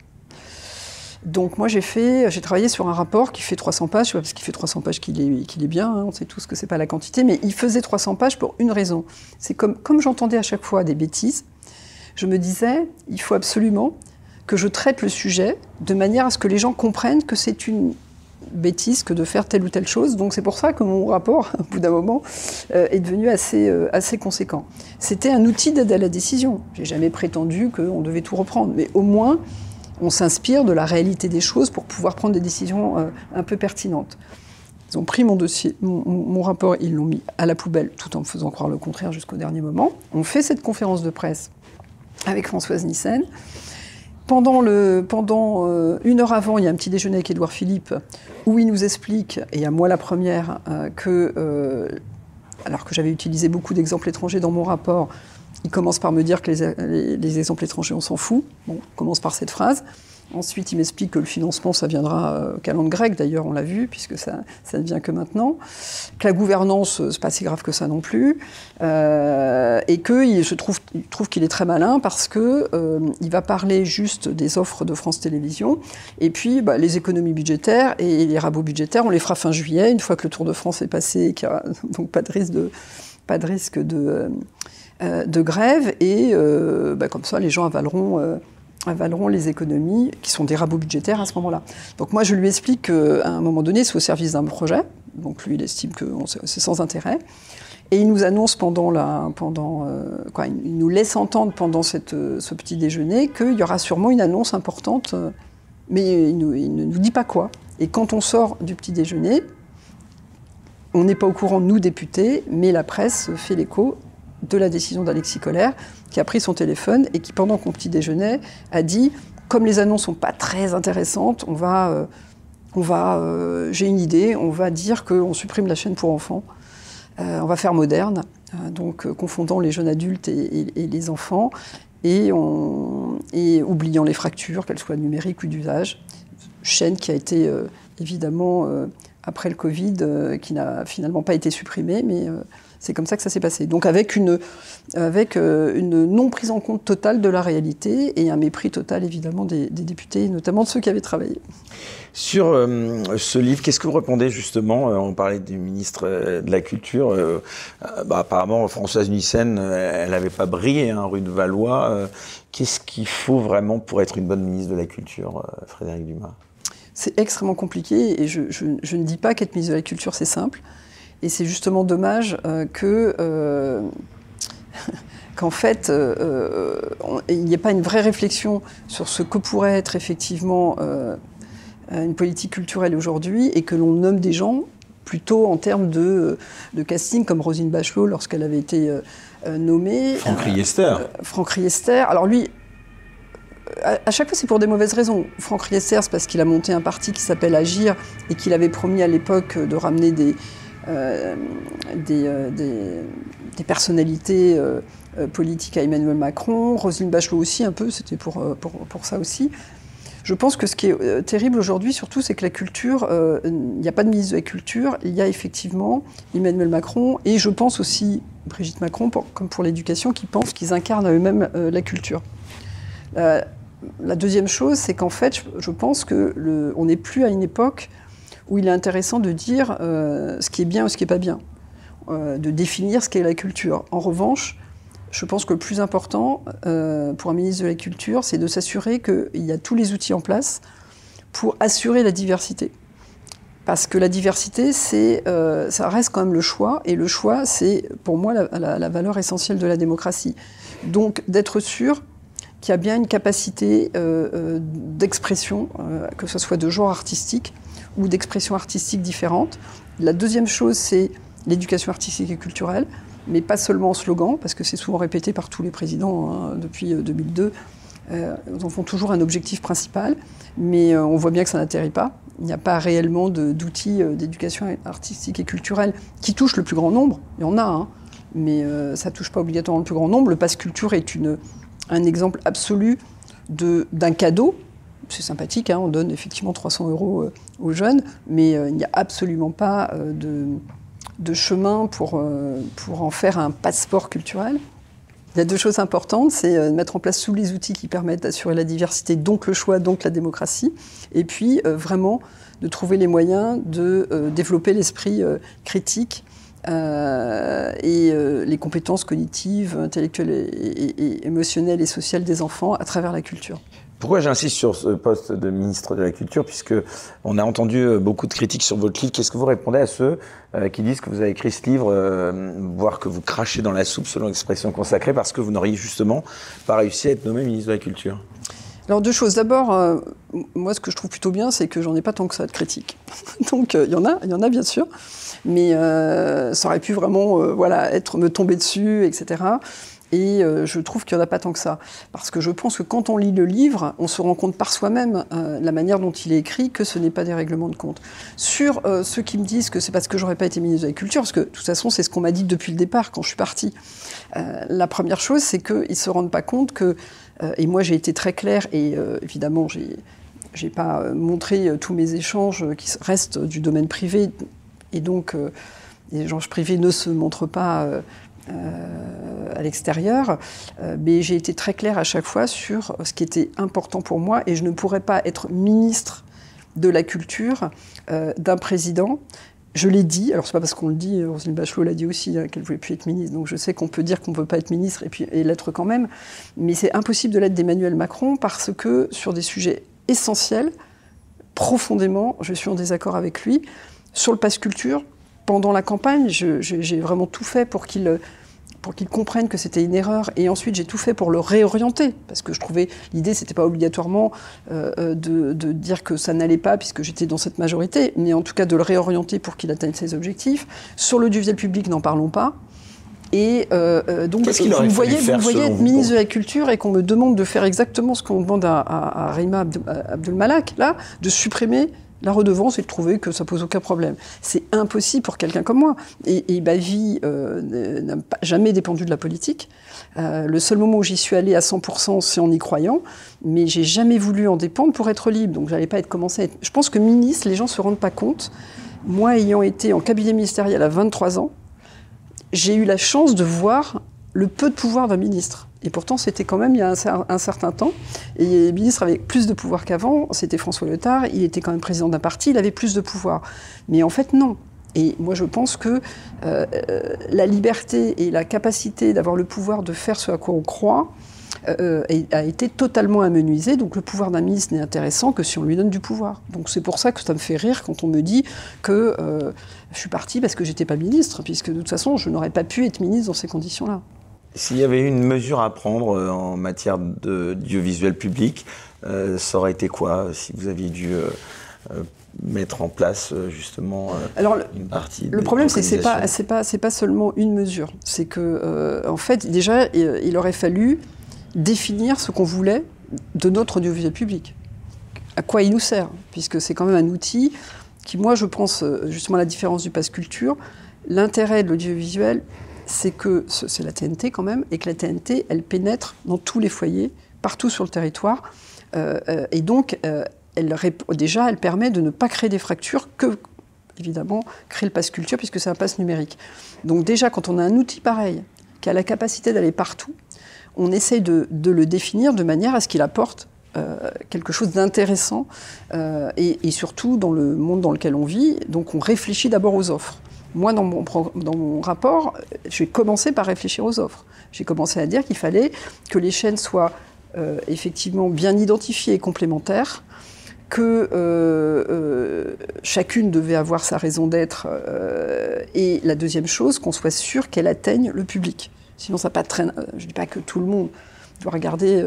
donc moi j'ai fait, j'ai travaillé sur un rapport qui fait 300 pages, parce qu'il fait 300 pages qu'il est, est bien, hein, on sait tous que c'est pas la quantité, mais il faisait 300 pages pour une raison. C'est comme, comme j'entendais à chaque fois des bêtises, je me disais, il faut absolument que je traite le sujet de manière à ce que les gens comprennent que c'est une bêtise que de faire telle ou telle chose. Donc c'est pour ça que mon rapport, au bout d'un moment, euh, est devenu assez, euh, assez conséquent. C'était un outil d'aide à la décision. J'ai jamais prétendu qu'on devait tout reprendre, mais au moins on s'inspire de la réalité des choses pour pouvoir prendre des décisions euh, un peu pertinentes. Ils ont pris mon dossier, mon, rapport, ils l'ont mis à la poubelle, tout en me faisant croire le contraire jusqu'au dernier moment. On fait cette conférence de presse avec Françoise Nissen. Pendant, euh, une heure avant, il y a un petit déjeuner avec Édouard Philippe, où il nous explique, et à moi la première, euh, que, alors que j'avais utilisé beaucoup d'exemples étrangers dans mon rapport, il commence par me dire que les, exemples étrangers, on s'en fout. Bon, on commence par cette phrase. Ensuite, il m'explique que le financement, ça viendra euh, qu'à langue grecque, d'ailleurs, on l'a vu, puisque ça, ne vient que maintenant. Que la gouvernance, c'est pas si grave que ça non plus. Euh, et que je trouve, trouve qu'il est très malin parce que euh, va parler juste des offres de France Télévisions. Et puis, bah, les économies budgétaires et les rabots budgétaires, on les fera fin juillet, une fois que le Tour de France est passé et qu'il n'y a donc pas de risque de, pas de, risque de euh, de grève et euh, bah, comme ça les gens avaleront, euh, avaleront les économies qui sont des rabots budgétaires à ce moment-là. Donc moi je lui explique qu'à un moment donné c'est au service d'un projet, donc lui il estime que c'est sans intérêt. Et il nous annonce pendant la, pendant, quoi, il nous laisse entendre pendant ce petit déjeuner qu'il y aura sûrement une annonce importante, mais il, ne nous dit pas quoi. Et quand on sort du petit déjeuner, on n'est pas au courant, nous députés, mais la presse fait l'écho de la décision d'Alexis Collère, qui a pris son téléphone et qui, pendant qu'on petit déjeunait, a dit comme les annonces sont pas très intéressantes, on va, euh, euh, j'ai une idée, on va dire qu'on supprime la chaîne pour enfants, euh, on va faire moderne, donc confondant les jeunes adultes et, les enfants, et, et, oubliant les fractures, qu'elles soient numériques ou d'usage. Chaîne qui a été évidemment après le Covid, qui n'a finalement pas été supprimée, mais c'est comme ça que ça s'est passé. Donc avec une, euh, non prise en compte totale de la réalité et un mépris total évidemment des, députés, notamment de ceux qui avaient travaillé. Sur euh, ce livre, qu'est-ce que vous répondez justement euh, On parlait du ministre de la Culture. Bah, apparemment, Françoise Nussen, elle n'avait pas brillé, hein, rue de Valois. qu'est-ce qu'il faut vraiment pour être une bonne ministre de la Culture, Frédéric Dumas? C'est extrêmement compliqué et je, je ne dis pas qu'être ministre de la Culture, c'est simple. Et c'est justement dommage euh, que euh, qu'en fait, euh, il n'y ait pas une vraie réflexion sur ce que pourrait être effectivement une politique culturelle aujourd'hui et que l'on nomme des gens plutôt en termes de, de casting, comme Rosine Bachelot lorsqu'elle avait été nommée. Franck Riester. Franck Riester. Alors lui, à, chaque fois, c'est pour des mauvaises raisons. Franck Riester, parce qu'il a monté un parti qui s'appelle Agir et qu'il avait promis à l'époque de ramener des, euh, euh, personnalités euh, politiques à Emmanuel Macron. Roselyne Bachelot aussi, un peu, c'était pour, ça aussi. Je pense que ce qui est terrible aujourd'hui, surtout, c'est que la culture, il n'y a pas de ministre de la Culture, il y a effectivement Emmanuel Macron et je pense aussi Brigitte Macron, comme pour l'éducation, qui pensent qu'ils incarnent à eux-mêmes la culture. Deuxième chose, c'est qu'en fait, je, pense qu'on n'est plus à une époque où il est intéressant de dire euh, ce qui est bien ou ce qui n'est pas bien, euh, de définir ce qu'est la culture. En revanche, je pense que le plus important euh, pour un ministre de la Culture, c'est de s'assurer qu'il y a tous les outils en place pour assurer la diversité. Parce que la diversité, ça reste quand même le choix, et le choix, c'est pour moi la, la valeur essentielle de la démocratie. Donc d'être sûr qu'il y a bien une capacité d'expression, que ce soit de genre artistique, ou d'expressions artistiques différentes. La deuxième chose, c'est l'éducation artistique et culturelle, mais pas seulement en slogan, parce que c'est souvent répété par tous les présidents hein, depuis 2002. Euh, ils en font toujours un objectif principal, mais euh, on voit bien que ça n'atterrit pas. Il n'y a pas réellement d'outils euh, d'éducation artistique et culturelle qui touchent le plus grand nombre. Il y en a, hein, mais ça ne touche pas obligatoirement le plus grand nombre. Le passe culture est une, un exemple absolu d'un cadeau c'est sympathique, hein, on donne effectivement 300 euros euh, aux jeunes, mais euh, il n'y a absolument pas euh, de, chemin pour, pour en faire un passeport culturel. Il y a deux choses importantes, c'est de mettre en place tous les outils qui permettent d'assurer la diversité, donc le choix, donc la démocratie, et puis vraiment de trouver les moyens de développer l'esprit critique et les compétences cognitives, intellectuelles et, émotionnelles et sociales des enfants à travers la culture. Pourquoi j'insiste sur ce poste de ministre de la Culture Puisque on a entendu euh, beaucoup de critiques sur votre livre. Qu'est-ce que vous répondez à ceux euh, qui disent que vous avez écrit ce livre, euh, voire que vous crachez dans la soupe, selon l'expression consacrée, parce que vous n'auriez justement pas réussi à être nommé ministre de la Culture? Alors deux choses. D'abord, moi ce que je trouve plutôt bien, c'est que j'en ai pas tant que ça de critiques. Donc il y en a, il y en a bien sûr, mais ça aurait pu vraiment, voilà, être me tomber dessus, etc. Et euh, je trouve qu'il n'y en a pas tant que ça. Parce que je pense que quand on lit le livre, on se rend compte par soi-même, euh, la manière dont il est écrit, que ce n'est pas des règlements de compte. Sur euh, ceux qui me disent que c'est parce que j'aurais pas été ministre de la Culture, parce que de toute façon, c'est ce qu'on m'a dit depuis le départ, quand je suis partie. la première chose, c'est qu'ils ne se rendent pas compte que, et moi j'ai été très claire, et évidemment, j'ai j'ai pas montré tous mes échanges qui restent du domaine privé, et donc les échanges privés ne se montrent pas euh, à l'extérieur, euh, mais j'ai été très claire à chaque fois sur ce qui était important pour moi. Et je ne pourrais pas être ministre de la culture euh, d'un président. Je l'ai dit, alors c'est pas parce qu'on le dit, Roselyne Bachelot l'a dit aussi, hein, qu'elle voulait plus être ministre, donc je sais qu'on peut dire qu'on ne peut pas être ministre et et l'être quand même, mais c'est impossible de l'être d'Emmanuel Macron parce que sur des sujets essentiels, profondément, je suis en désaccord avec lui. Sur le passe culture, pendant la campagne, j'ai vraiment tout fait pour qu'il pour qu'ils comprennent que c'était une erreur. Et ensuite, j'ai tout fait pour le réorienter, parce que je trouvais l'idée, c'était pas obligatoirement euh, euh, de, dire que ça n'allait pas, puisque j'étais dans cette majorité, mais en tout cas de le réorienter pour qu'il atteigne ses objectifs. Sur l'audiovisuel public, n'en parlons pas. Et euh, donc, vous, voyez, vous voyez être ministre de la Culture et qu'on me demande de faire exactement ce qu'on demande à, à, Rima Abdelmalak, là, de supprimer la redevance et de trouver que ça pose aucun problème. C'est impossible pour quelqu'un comme moi. Et, ma vie euh, n'a jamais dépendu de la politique. Euh, le seul moment où j'y suis allée à 100%, c'est en y croyant, mais j'ai jamais voulu en dépendre pour être libre. Donc j'allais pas être commencé à. Je pense que ministre, les gens se rendent pas compte. Moi, ayant été en cabinet ministériel à 23 ans, j'ai eu la chance de voir le peu de pouvoir d'un ministre. Et pourtant, c'était quand même il y a un, certain temps. Et les ministres avaient plus de pouvoir qu'avant. C'était François Letard. Il était quand même président d'un parti. Il avait plus de pouvoir. Mais en fait, non. Et moi, je pense que euh, la liberté et la capacité d'avoir le pouvoir de faire ce à quoi on croit euh, a été totalement amenuisée. Donc le pouvoir d'un ministre n'est intéressant que si on lui donne du pouvoir. Donc c'est pour ça que ça me fait rire quand on me dit que euh, je suis parti parce que j'étais pas ministre, puisque de toute façon, je n'aurais pas pu être ministre dans ces conditions-là. S'il y avait une mesure à prendre euh, en matière d'audiovisuel public, euh, ça aurait été quoi si vous aviez dû euh, mettre en place justement Alors, une partie Le problème, c'est que ce n'est pas, pas, pas seulement une mesure. C'est que, en fait, déjà, il aurait fallu définir ce qu'on voulait de notre audiovisuel public. À quoi il nous sert Puisque c'est quand même un outil qui, moi, je pense, justement, à la différence du pass culture, l'intérêt de l'audiovisuel, c'est que c'est la TNT quand même, et que la TNT, elle pénètre dans tous les foyers, partout sur le territoire. et donc, elle, déjà, elle permet de ne pas créer des fractures que, évidemment, créer le pass culture, puisque c'est un pass numérique. Donc déjà, quand on a un outil pareil, qui a la capacité d'aller partout, on essaye de, le définir de manière à ce qu'il apporte euh, quelque chose d'intéressant, euh, et, surtout dans le monde dans lequel on vit. Donc on réfléchit d'abord aux offres. Moi, dans mon, rapport, j'ai commencé par réfléchir aux offres. J'ai commencé à dire qu'il fallait que les chaînes soient euh, effectivement bien identifiées et complémentaires, que euh, euh, chacune devait avoir sa raison d'être, et la deuxième chose, qu'on soit sûr qu'elle atteigne le public. Sinon, ça pas traîne. Je ne dis pas que tout le monde doit regarder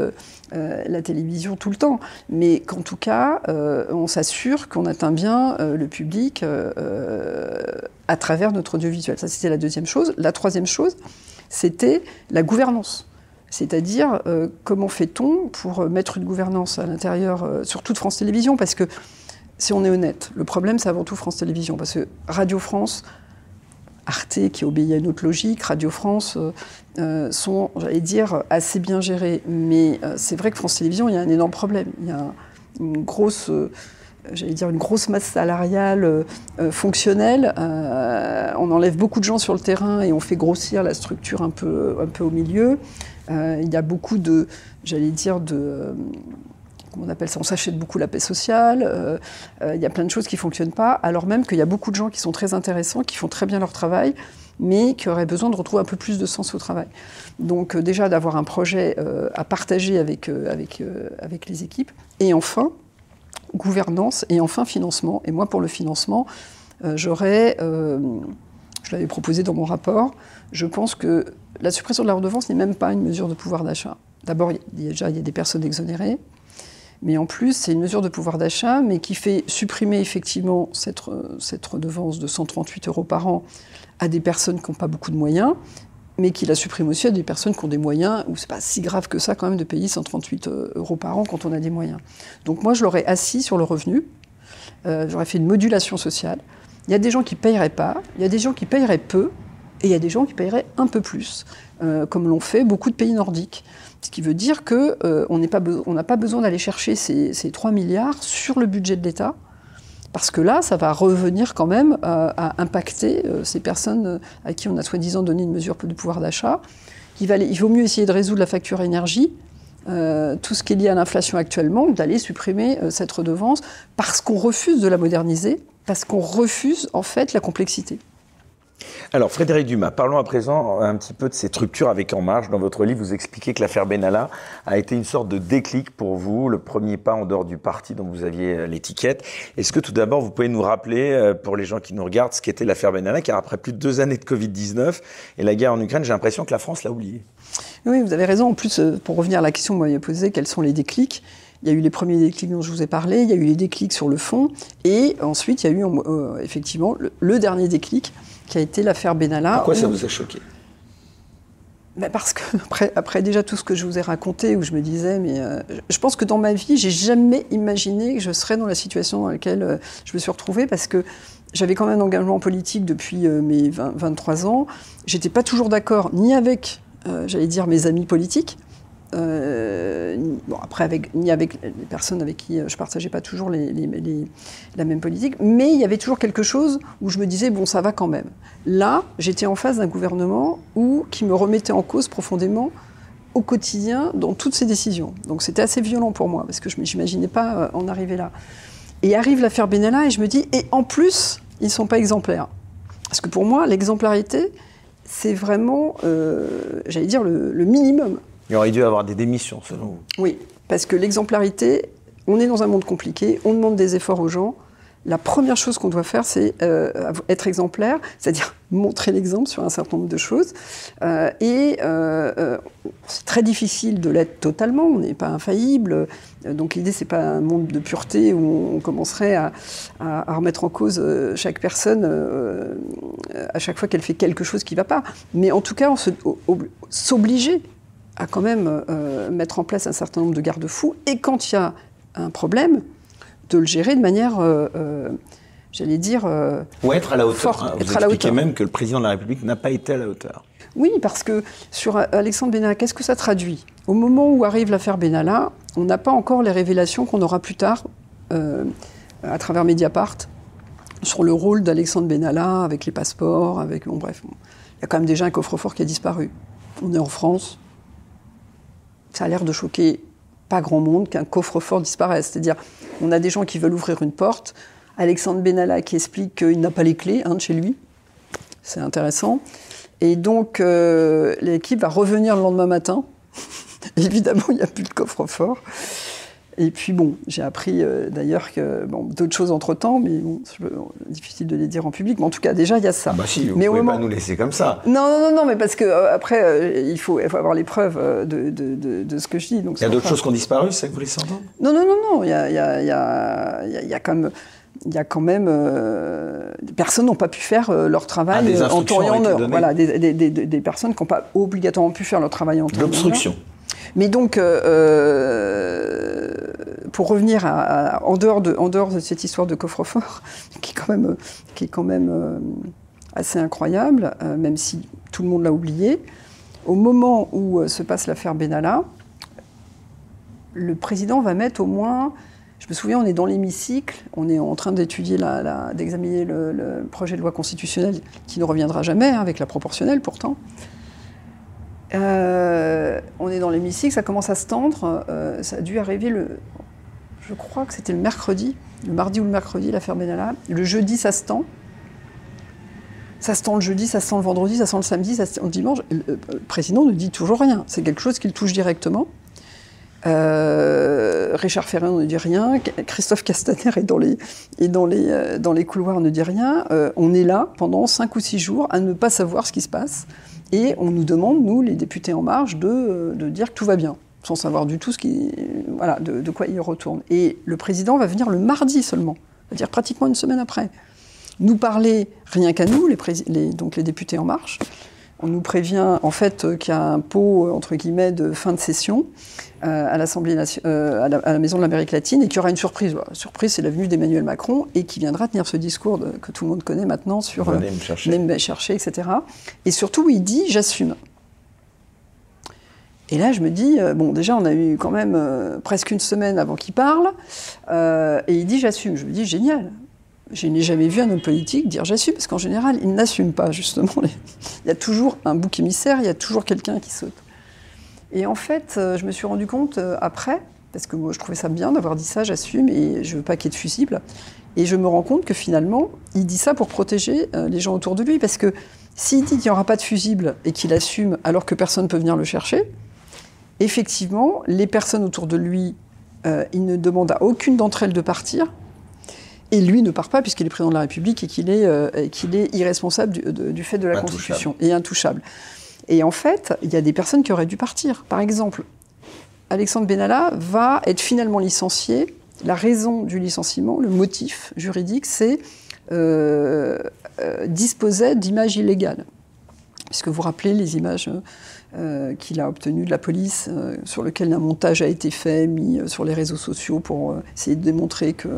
la télévision tout le temps, mais qu'en tout cas, on s'assure qu'on atteint bien le public à travers notre audiovisuel. Ça, c'était la deuxième chose. La troisième chose, c'était la gouvernance. C'est-à-dire, euh, comment fait-on pour mettre une gouvernance à l'intérieur, euh, sur toute France Télévisions? Parce que, si on est honnête, le problème, c'est avant tout France Télévisions. Parce que Radio France, Arte, qui obéit à une autre logique, Radio France, euh, sont, j'allais dire, assez bien gérés. Mais c'est vrai que France Télévisions, il y a un énorme problème. Il y a une grosse j'allais dire une grosse masse salariale fonctionnelle. on enlève beaucoup de gens sur le terrain et on fait grossir la structure un peu, un peu au milieu. Euh, il y a beaucoup de, j'allais dire, de euh, on s'achète beaucoup la paix sociale, euh, il y a plein de choses qui ne fonctionnent pas, alors même qu'il y a beaucoup de gens qui sont très intéressants, qui font très bien leur travail, mais qui auraient besoin de retrouver un peu plus de sens au travail. Donc déjà d'avoir un projet à partager avec les équipes, et enfin gouvernance, et enfin financement. Et moi pour le financement, j'aurais, je l'avais proposé dans mon rapport, je pense que la suppression de la redevance n'est même pas une mesure de pouvoir d'achat. D'abord, déjà, il y a des personnes exonérées, mais en plus, c'est une mesure de pouvoir d'achat, mais qui fait supprimer effectivement cette, cette, redevance de 138 euros par an à des personnes qui n'ont pas beaucoup de moyens, mais qui la supprime aussi à des personnes qui ont des moyens, où c'est pas si grave que ça quand même de payer 138 euh, euros par an quand on a des moyens. Donc moi, je l'aurais assis sur le revenu, euh, j'aurais fait une modulation sociale. Il y a des gens qui ne payeraient pas, il y a des gens qui payeraient peu, et il y a des gens qui paieraient un peu plus, euh, comme l'ont fait beaucoup de pays nordiques. Ce qui veut dire qu'on euh, n'a pas, besoin d'aller chercher ces, 3 milliards sur le budget de l'État, parce que là, ça va revenir quand même euh, à impacter ces personnes à qui on a soi-disant donné une mesure de pouvoir d'achat. Il, il, vaut mieux essayer de résoudre la facture énergie, tout ce qui est lié à l'inflation actuellement, d'aller supprimer cette redevance, parce qu'on refuse de la moderniser, parce qu'on refuse en fait la complexité. Alors, Frédéric Dumas, parlons à présent un petit peu de ces structures avec En Marche. Dans votre livre, vous expliquez que l'affaire Benalla a été une sorte de déclic pour vous, le premier pas en dehors du parti dont vous aviez euh, l'étiquette. Est-ce que tout d'abord, vous pouvez nous rappeler, euh, pour les gens qui nous regardent, ce qu'était l'affaire Benalla, car après plus de deux années de Covid-19 et la guerre en Ukraine, j'ai l'impression que la France l'a oublié. Oui, vous avez raison. En plus, euh, pour revenir à la question que vous m'avez posée, quels sont les déclics? Il y a eu les premiers déclics dont je vous ai parlé, il y a eu les déclics sur le fond, et ensuite il y a eu effectivement le, dernier déclic, qui a été l'affaire Benalla. Pourquoi ça vous a choqué ben parce que après, déjà tout ce que je vous ai raconté, où je me disais, mais euh, je pense que dans ma vie, j'ai jamais imaginé que je serais dans la situation dans laquelle euh, je me suis retrouvée, parce que j'avais quand même un engagement politique depuis euh, mes 23 ans. J'étais pas toujours d'accord ni avec, j'allais dire, mes amis politiques, euh, bon, après, avec, ni avec les personnes avec qui euh, je partageais pas toujours la même politique, mais il y avait toujours quelque chose où je me disais, bon, ça va quand même. Là, j'étais en face d'un gouvernement qui me remettait en cause profondément au quotidien dans toutes ses décisions. Donc c'était assez violent pour moi, parce que je n'imaginais pas euh, en arriver là. Et arrive l'affaire Benalla, et je me dis, et en plus, ils ne sont pas exemplaires. Parce que pour moi, l'exemplarité, c'est vraiment, j'allais dire, le minimum. Il aurait dû avoir des démissions, selon vous. Oui, parce que l'exemplarité, on est dans un monde compliqué, on demande des efforts aux gens. La première chose qu'on doit faire, c'est euh, être exemplaire, c'est-à-dire montrer l'exemple sur un certain nombre de choses. Euh, et euh, c'est très difficile de l'être totalement, on n'est pas infaillible. Donc l'idée, c'est pas un monde de pureté où on commencerait à, remettre en cause chaque personne à chaque fois qu'elle fait quelque chose qui ne va pas. Mais en tout cas, s'obliger à quand même mettre en place un certain nombre de garde-fous et quand il y a un problème, de le gérer de manière j'allais dire. Ou être à la hauteur. Forte, Vous être à la expliquez hauteur. même que le président de la République n'a pas été à la hauteur. Oui, parce que sur Alexandre Benalla, qu'est-ce que ça traduit? Au moment où arrive l'affaire Benalla, on n'a pas encore les révélations qu'on aura plus tard euh, à travers Mediapart sur le rôle d'Alexandre Benalla avec les passeports, avec bon bref, il y a quand même déjà un coffre-fort qui a disparu. On est en France, ça a l'air de choquer pas grand monde qu'un coffre-fort disparaisse. C'est-à-dire, on a des gens qui veulent ouvrir une porte, Alexandre Benalla qui explique qu'il n'a pas les clés hein, de chez lui, c'est intéressant. Et donc, euh, l'équipe va revenir le lendemain matin. Évidemment, il n'y a plus de coffre-fort. Et puis bon, j'ai appris euh, d'ailleurs que bon, d'autres choses entre temps, mais bon, je, difficile de les dire en public. Mais en tout cas, déjà il y a ça. Ah bah si, vous mais pouvez pas nous laisser comme ça. Non, non, non, non, mais parce que euh, après, euh, il, faut, il faut avoir les preuves de, de- de- de ce que je dis. Donc Il y a d'autres choses qui ont disparu, c'est ça que vous laissez entendre? Non, non, non, non. Il y a, il y a- il y a- il y a- il y a quand même. Il y a quand même euh, des personnes n'ont pas pu faire euh, leur travail Ah, en temps et en heure. Voilà, des, des- des- des personnes qui n'ont pas obligatoirement pu faire leur travail en temps et en heure. L'obstruction. Mais donc, euh, euh, pour revenir en, dehors de, cette histoire de coffre-fort, qui est quand même, euh, assez incroyable, même si tout le monde l'a oublié, au moment où se passe l'affaire Benalla, le président va mettre au moins. Je me souviens, on est dans l'hémicycle, on est en train d'étudier, la- d'examiner le, le projet de loi constitutionnelle qui ne reviendra jamais, hein, avec la proportionnelle pourtant. Euh, on est dans l'hémicycle, ça commence à se tendre. euh, ça a dû arriver le. Je crois que c'était le mercredi, le mardi ou le mercredi, l'affaire Benalla. Le jeudi, ça se tend. Ça se tend le jeudi, ça se tend le vendredi, ça se tend le samedi, ça se tend le dimanche. Le, le président ne dit toujours rien. C'est quelque chose qu'il touche directement. Euh, Richard Ferrand ne dit rien. Christophe Castaner est dans les, est dans les, euh, dans les couloirs, ne dit rien. Euh, on est là pendant cinq ou six jours à ne pas savoir ce qui se passe. Et on nous demande, nous, les députés En Marche, de, euh, de dire que tout va bien, sans savoir du tout ce qui, de, quoi il retourne. Et le président va venir le mardi seulement, c'est-à-dire pratiquement une semaine après, nous parler, rien qu'à nous, donc les députés En Marche. On nous prévient en fait qu'il y a un pot, entre guillemets, de fin de session euh, à l'Assemblée nation- euh, à, la, à la Maison de l'Amérique latine et qu'il y aura une surprise. La surprise, c'est la venue d'Emmanuel Macron et qui viendra tenir ce discours de- que tout le monde connaît maintenant sur euh, me chercher. me chercher, etc. Et surtout, il dit j'assume. Et là, je me dis, euh, bon, déjà, on a eu quand même euh, presque une semaine avant qu'il parle, euh, et il dit j'assume. Je me dis génial. Je n'ai jamais vu un homme politique dire j'assume, parce qu'en général, il n'assume pas, justement. Il y a toujours un bouc émissaire, il y a toujours quelqu'un qui saute. Et en fait, euh, je me suis rendu compte euh, après, parce que moi, je trouvais ça bien d'avoir dit ça, j'assume, et je veux pas qu'il y ait de fusible. Et je me rends compte que finalement, il dit ça pour protéger euh, les gens autour de lui, parce que s'il dit qu'il n'y aura pas de fusible et qu'il assume alors que personne ne peut venir le chercher, effectivement, les personnes autour de lui, il ne demande à aucune d'entre elles de partir. Et lui ne part pas puisqu'il est président de la République et qu'il est, euh, qu'il est irresponsable du, de- du fait de la Intouchable. Constitution et intouchable. Et en fait, il y a des personnes qui auraient dû partir. Par exemple, Alexandre Benalla va être finalement licencié. La raison du licenciement, le motif juridique, c'est euh, euh, disposait d'images illégales. Puisque vous vous rappelez les images euh, qu'il a obtenues de la police, euh, sur lesquelles un montage a été fait, mis sur les réseaux sociaux pour essayer de démontrer que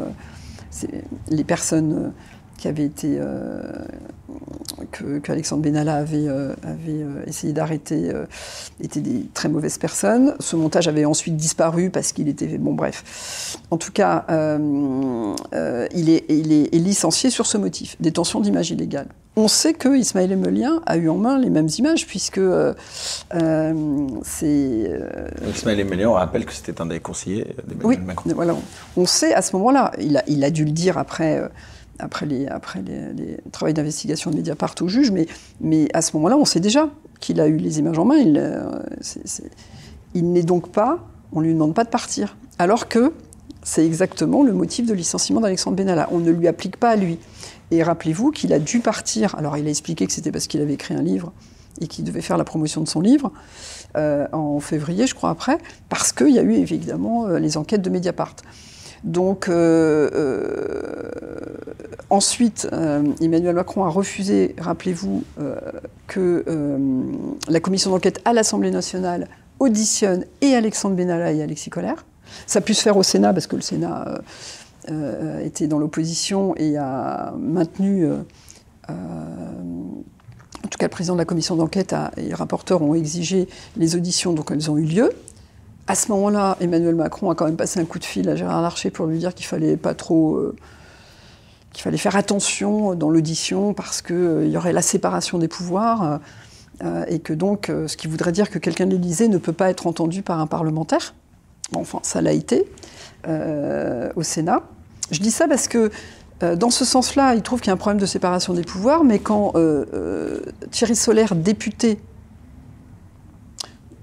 les personnes euh, qui avaient été. euh, que, que Alexandre Benalla avait, euh, avait euh, essayé d'arrêter euh, étaient des très mauvaises personnes. Ce montage avait ensuite disparu parce qu'il était. Bon, bref. En tout cas, il, est, il est- licencié sur ce motif, détention d'images illégales. On sait que Ismaël Emelien a eu en main les mêmes images, puisque c'est. Ismaël Emelien, on rappelle que c'était un des conseillers d'Emmanuel oui, Macron. voilà. On sait à ce moment-là, il a, il a dû le dire après, après, les, après travaux d'investigation de Mediapart au juge, mais, à ce moment-là, on sait déjà qu'il a eu les images en main. Il, euh, n'est donc pas, on ne lui demande pas de partir. Alors que c'est exactement le motif de licenciement d'Alexandre Benalla. On ne lui applique pas à lui. Et rappelez-vous qu'il a dû partir. Alors il a expliqué que c'était parce qu'il avait écrit un livre et qu'il devait faire la promotion de son livre euh, en février, je crois, après, parce qu'il y a eu évidemment euh, les enquêtes de Mediapart. Donc, euh, euh, ensuite, euh, Emmanuel Macron a refusé, rappelez-vous, que la commission d'enquête à l'Assemblée nationale auditionne et Alexandre Benalla et Alexis Collère. Ça a pu se faire au Sénat parce que le Sénat était dans l'opposition et a maintenu. En tout cas, le président de la commission d'enquête et les rapporteurs ont exigé les auditions, donc elles ont eu lieu. À ce moment-là, Emmanuel Macron a quand même passé un coup de fil à Gérard Larcher pour lui dire qu'il fallait pas trop, qu'il fallait faire attention dans l'audition parce qu'il y aurait la séparation des pouvoirs. Euh, et que donc, euh, ce qui voudrait dire que quelqu'un de l'Élysée ne peut pas être entendu par un parlementaire. enfin, ça l'a été euh, au Sénat. Je dis ça parce que dans ce sens-là, il trouve qu'il y a un problème de séparation des pouvoirs, mais quand Thierry Solaire, député,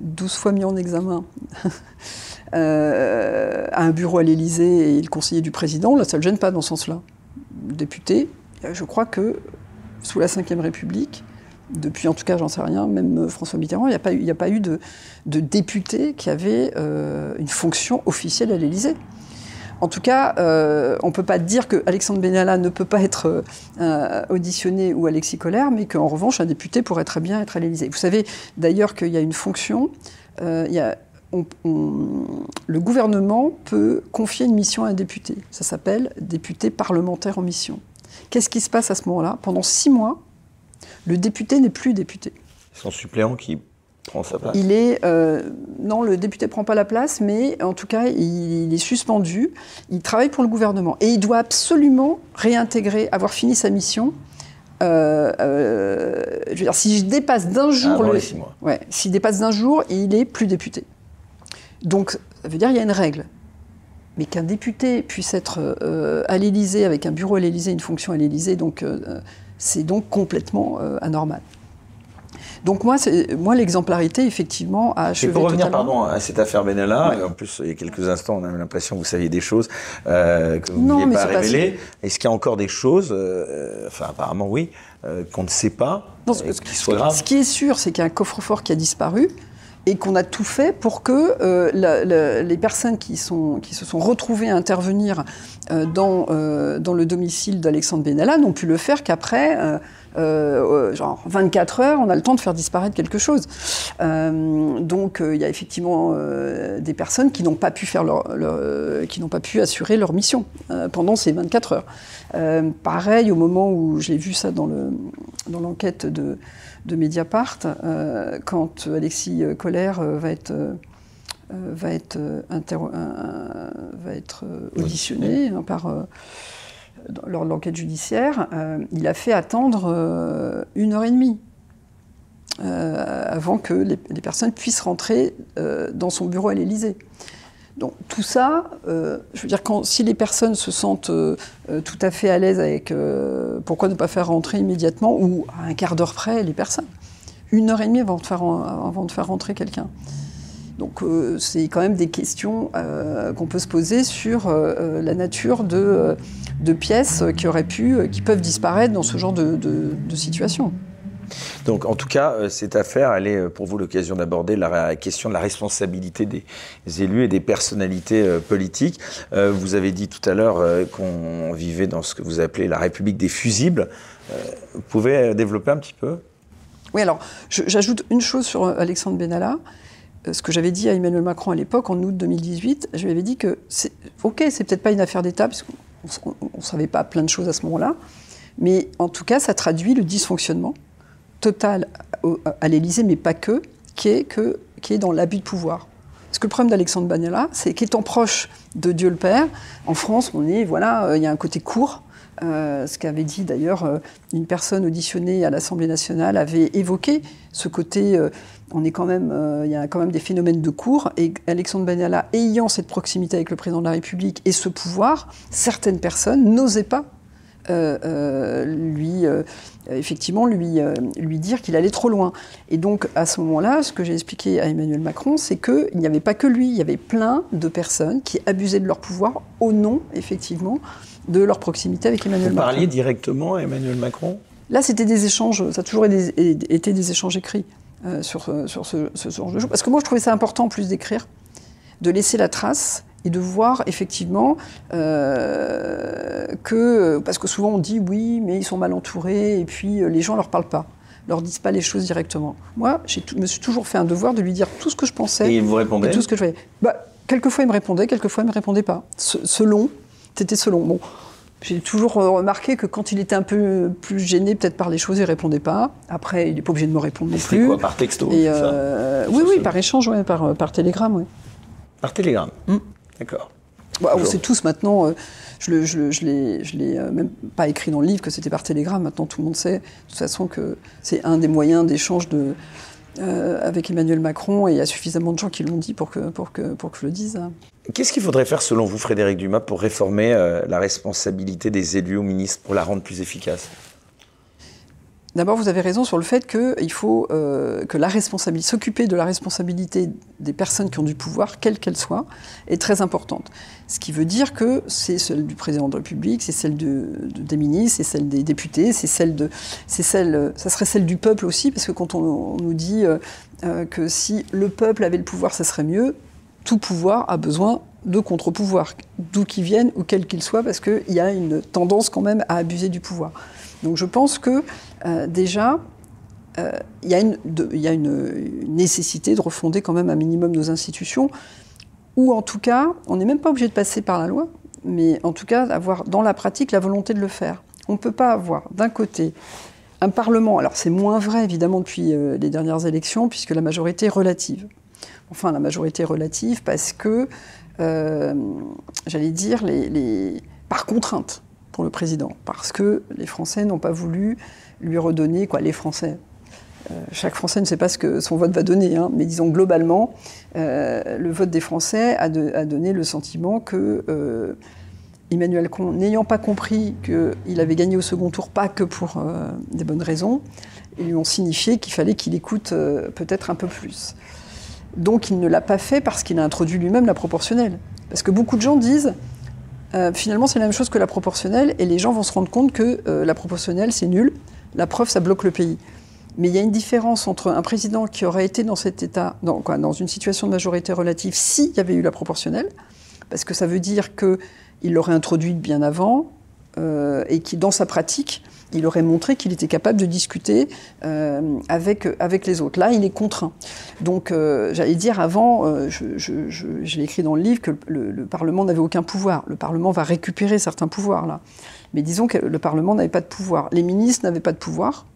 12 fois mis en examen, a un bureau à l'Élysée et le conseiller du président, là, ça ne le gêne pas dans ce sens-là. Député, je crois que sous la Ve République, depuis en tout cas, j'en sais rien, même euh, François Mitterrand, il n'y a, pas eu, a pas eu de, député qui avait euh, une fonction officielle à l'Élysée. En tout cas, euh, on ne peut pas dire que Alexandre Benalla ne peut pas être auditionné ou Alexis Collère, mais qu'en revanche, un député pourrait très bien être à l'Élysée. Vous savez d'ailleurs qu'il y a une fonction, il le gouvernement peut confier une mission à un député. Ça s'appelle député parlementaire en mission. Qu'est-ce qui se passe à ce moment-là? Pendant six mois, le député n'est plus député. Son suppléant qui prend sa place Il est. Euh, non, le député ne prend pas la place, mais en tout cas, il, est suspendu. Il travaille pour le gouvernement. Et il doit absolument réintégrer, avoir fini sa mission. Euh, euh, je veux dire, si je dépasse d'un jour. le, six mois. Ouais, s'il dépasse d'un jour, il est plus député. Donc, ça veut dire qu'il y a une règle. Mais qu'un député puisse être à l'Élysée, avec un bureau à l'Élysée, une fonction à l'Élysée, donc c'est donc complètement anormal. Donc moi, moi l'exemplarité, effectivement, a achevé Et pour revenir, pardon, à cette affaire Benalla, et en plus, il y a quelques instants, on a l'impression que vous saviez des choses euh, que vous ne vouliez pas révéler. Est-ce qu'il y a encore des choses, euh, enfin apparemment oui, qu'on ne sait pas, non, ce, qui Ce qui est sûr, c'est qu'il y a un coffre-fort qui a disparu, et qu'on a tout fait pour que les personnes qui, sont, qui se sont retrouvées à intervenir euh, dans, euh, dans le domicile d'Alexandre Benalla n'ont pu le faire qu'après euh, genre 24 heures, on a le temps de faire disparaître quelque chose. donc il y a effectivement des personnes qui n'ont pas pu faire leur, qui n'ont pas pu assurer leur mission pendant ces 24 heures. pareil, au moment où j'ai vu ça dans le dans l'enquête de, de Mediapart, quand Alexis Collère va être euh, va être, euh, va être euh, auditionné hein, par, lors de l'enquête judiciaire, il a fait attendre une heure et demie avant que les, personnes puissent rentrer dans son bureau à l'Élysée. Donc tout ça, je veux dire, si les personnes se sentent tout à fait à l'aise avec pourquoi ne pas faire rentrer immédiatement ou à un quart d'heure près les personnes, une heure et demie avant de faire, rentrer quelqu'un. Donc euh, c'est quand même des questions euh, qu'on peut se poser sur euh, la nature de, pièces qui auraient pu, qui peuvent disparaître dans ce genre de, situation. Donc, en tout cas, cette affaire, elle est pour vous l'occasion d'aborder la question de la responsabilité des élus et des personnalités politiques. vous avez dit tout à l'heure qu'on vivait dans ce que vous appelez la République des fusibles. vous pouvez développer un petit peu? Oui, alors, j'ajoute une chose sur Alexandre Benalla. Euh, ce que j'avais dit à Emmanuel Macron à l'époque, en août 2018, je lui avais dit que, c'est, ok, c'est peut-être pas une affaire d'État, parce qu'on ne savait pas plein de choses à ce moment-là, mais en tout cas, ça traduit le dysfonctionnement total à l'Élysée, mais pas que, qui est, que, qui est dans l'abus de pouvoir. Parce que le problème d'Alexandre Bagnala, c'est qu'étant proche de Dieu le Père, en France, on est, voilà, euh, il y a un côté court, euh, ce qu'avait dit d'ailleurs une personne auditionnée à l'Assemblée nationale avait évoqué ce côté on est quand même, euh, il y a quand même des phénomènes de cours. Et Alexandre Benalla, ayant cette proximité avec le président de la République et ce pouvoir, certaines personnes n'osaient pas euh, euh, lui, effectivement, lui, lui dire qu'il allait trop loin. Et donc, à ce moment-là, ce que j'ai expliqué à Emmanuel Macron, c'est qu'il n'y avait pas que lui, il y avait plein de personnes qui abusaient de leur pouvoir au nom, effectivement, de leur proximité avec Emmanuel Macron. Vous parliez directement à Emmanuel Macron Là, c'était des échanges, ça a toujours été des échanges écrits. Euh, sur, sur ce, genre de choses. Parce que moi, je trouvais ça important, en plus d'écrire, de laisser la trace et de voir effectivement euh, que, parce que souvent on dit oui, mais ils sont mal entourés et puis euh, les gens ne leur parlent pas. leur disent pas les choses directement. Moi, je me suis toujours fait un devoir de lui dire tout ce que je pensais. Et il vous répondait tout ce que je voyais. Bah, quelquefois, il me répondait, quelquefois, il me répondait pas. Selon, c'était selon. Bon, j'ai toujours remarqué que quand il était un peu plus gêné, peut-être par les choses, il répondait pas. Après, il n'est pas obligé de me répondre non plus. quoi, par texto euh, Oui, oui, par échange, ouais, par, par télégramme, oui. Par télégramme hmm. D'accord. Bah, on sait tous maintenant, euh, je ne je, je l'ai euh, même pas écrit dans le livre que c'était par télégramme, maintenant tout le monde sait de toute façon que c'est un des moyens d'échange de, euh, avec Emmanuel Macron et il y a suffisamment de gens qui l'ont dit pour que, pour, que, pour que je le dise. Qu'est-ce qu'il faudrait faire selon vous, Frédéric Dumas, pour réformer la responsabilité des élus aux ministres, pour la rendre plus efficace? D'abord, vous avez raison sur le fait qu'il faut euh, que la responsabilité, s'occuper de la responsabilité des personnes qui ont du pouvoir, quelle qu'elle soit, est très importante. Ce qui veut dire que c'est celle du président de la République, c'est celle de, des ministres, c'est celle des députés, c'est celle de, c'est ça serait celle du peuple aussi, parce que quand on, nous dit euh, euh, que si le peuple avait le pouvoir, ça serait mieux, tout pouvoir a besoin de contre-pouvoirs, d'où qu'ils viennent ou quels qu'ils soient, parce qu'il y a une tendance quand même à abuser du pouvoir. Donc je pense que euh, déjà, euh, il y a, une, nécessité de refonder quand même un minimum nos institutions, ou en tout cas, on n'est même pas obligé de passer par la loi, mais en tout cas avoir dans la pratique la volonté de le faire. On ne peut pas avoir d'un côté un Parlement, alors c'est moins vrai évidemment depuis euh, les dernières élections, puisque la majorité est relative. Enfin, la majorité relative parce que, j'allais dire, par contrainte pour le président, parce que les Français n'ont pas voulu lui redonner, quoi, les Français. Euh, chaque Français ne sait pas ce que son vote va donner, hein, mais disons globalement, euh, le vote des Français a, donné le sentiment que euh, Emmanuel n'ayant pas compris qu'il avait gagné au second tour, pas que pour des bonnes raisons, ils lui ont signifié qu'il fallait qu'il écoute peut-être un peu plus. Donc il ne l'a pas fait parce qu'il a introduit lui-même la proportionnelle. Parce que beaucoup de gens disent euh, finalement, c'est la même chose que la proportionnelle, et les gens vont se rendre compte que euh, la proportionnelle, c'est nul. La preuve, ça bloque le pays. Mais il y a une différence entre un président qui aurait été dans cet état, dans, une situation de majorité relative, s'il y avait eu la proportionnelle, parce que ça veut dire qu'il l'aurait introduite bien avant, euh, et qui, dans sa pratique, il aurait montré qu'il était capable de discuter euh, avec, les autres. Là, il est contraint. Donc, euh, j'allais dire avant, je, je, l'ai écrit dans le livre, que le Parlement n'avait aucun pouvoir. Le Parlement va récupérer certains pouvoirs, là. Mais disons que le Parlement n'avait pas de pouvoir. Les ministres n'avaient pas de pouvoir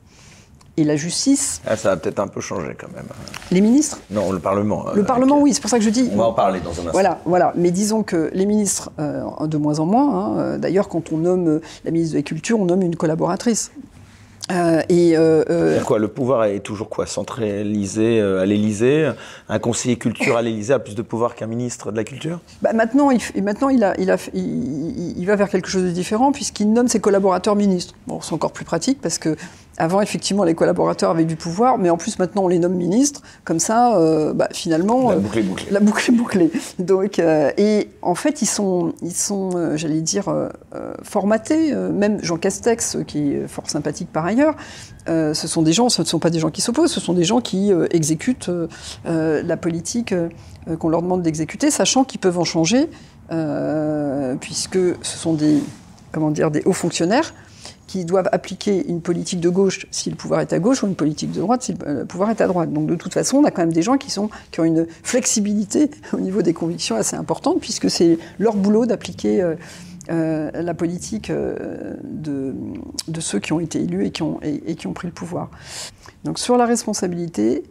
et la justice. Ah, ça a peut-être un peu changé quand même. Les ministres Non, le Parlement. Le Parlement, oui, c'est pour ça que je dis. On va en parler dans un instant. Voilà, voilà. Mais disons que les ministres, euh, de moins en moins, hein, euh, d'ailleurs, quand on nomme euh, la ministre de la Culture, on nomme une collaboratrice. Euh, et euh, euh quoi Le pouvoir est toujours quoi centralisé euh, à l'Élysée Un conseiller culture à l'Élysée a plus de pouvoir qu'un ministre de la culture? Bah Maintenant, il, maintenant il, a, il, a, il, il, va vers quelque chose de différent puisqu'il nomme ses collaborateurs ministres. Bon, c'est encore plus pratique parce que avant, effectivement, les collaborateurs avaient du pouvoir, mais en plus, maintenant, on les nomme ministres. Comme ça, euh, bah, finalement. La boucle est bouclée. La boucle est bouclée. Donc, euh, et en fait, ils sont, ils sont euh, j'allais dire, formatés. même Jean Castex, qui est fort sympathique par ailleurs, ce sont des gens, ce ne sont pas des gens qui s'opposent, ce sont des gens qui exécutent la politique qu'on leur demande d'exécuter, sachant qu'ils peuvent en changer, puisque ce sont des, comment dire, des hauts fonctionnaires qui doivent appliquer une politique de gauche si le pouvoir est à gauche ou une politique de droite si le pouvoir est à droite. Donc de toute façon, on a quand même des gens qui, ont une flexibilité au niveau des convictions assez importante, puisque c'est leur boulot d'appliquer euh, euh, la politique euh, de, de, ceux qui ont été élus et qui ont, et, qui ont pris le pouvoir. Donc sur la responsabilité,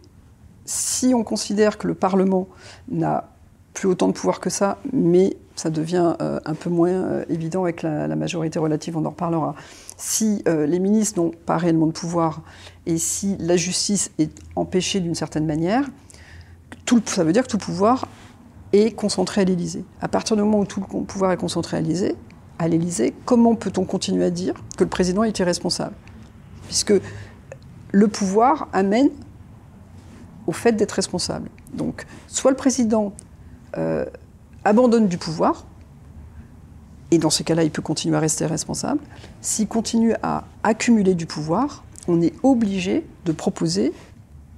si on considère que le Parlement n'a plus autant de pouvoir que ça, mais ça devient un peu moins évident avec la, majorité relative, on en reparlera si euh, les ministres n'ont pas réellement de pouvoir et si la justice est empêchée d'une certaine manière, tout, ça veut dire que tout pouvoir est concentré à l'Élysée. À partir du moment où tout le pouvoir est concentré à l'Élysée, comment peut-on continuer à dire que le président est irresponsable Puisque le pouvoir amène au fait d'être responsable. Donc, soit le président euh, abandonne du pouvoir, et dans ces cas-là, il peut continuer à rester responsable. S'il continue à accumuler du pouvoir, on est obligé de proposer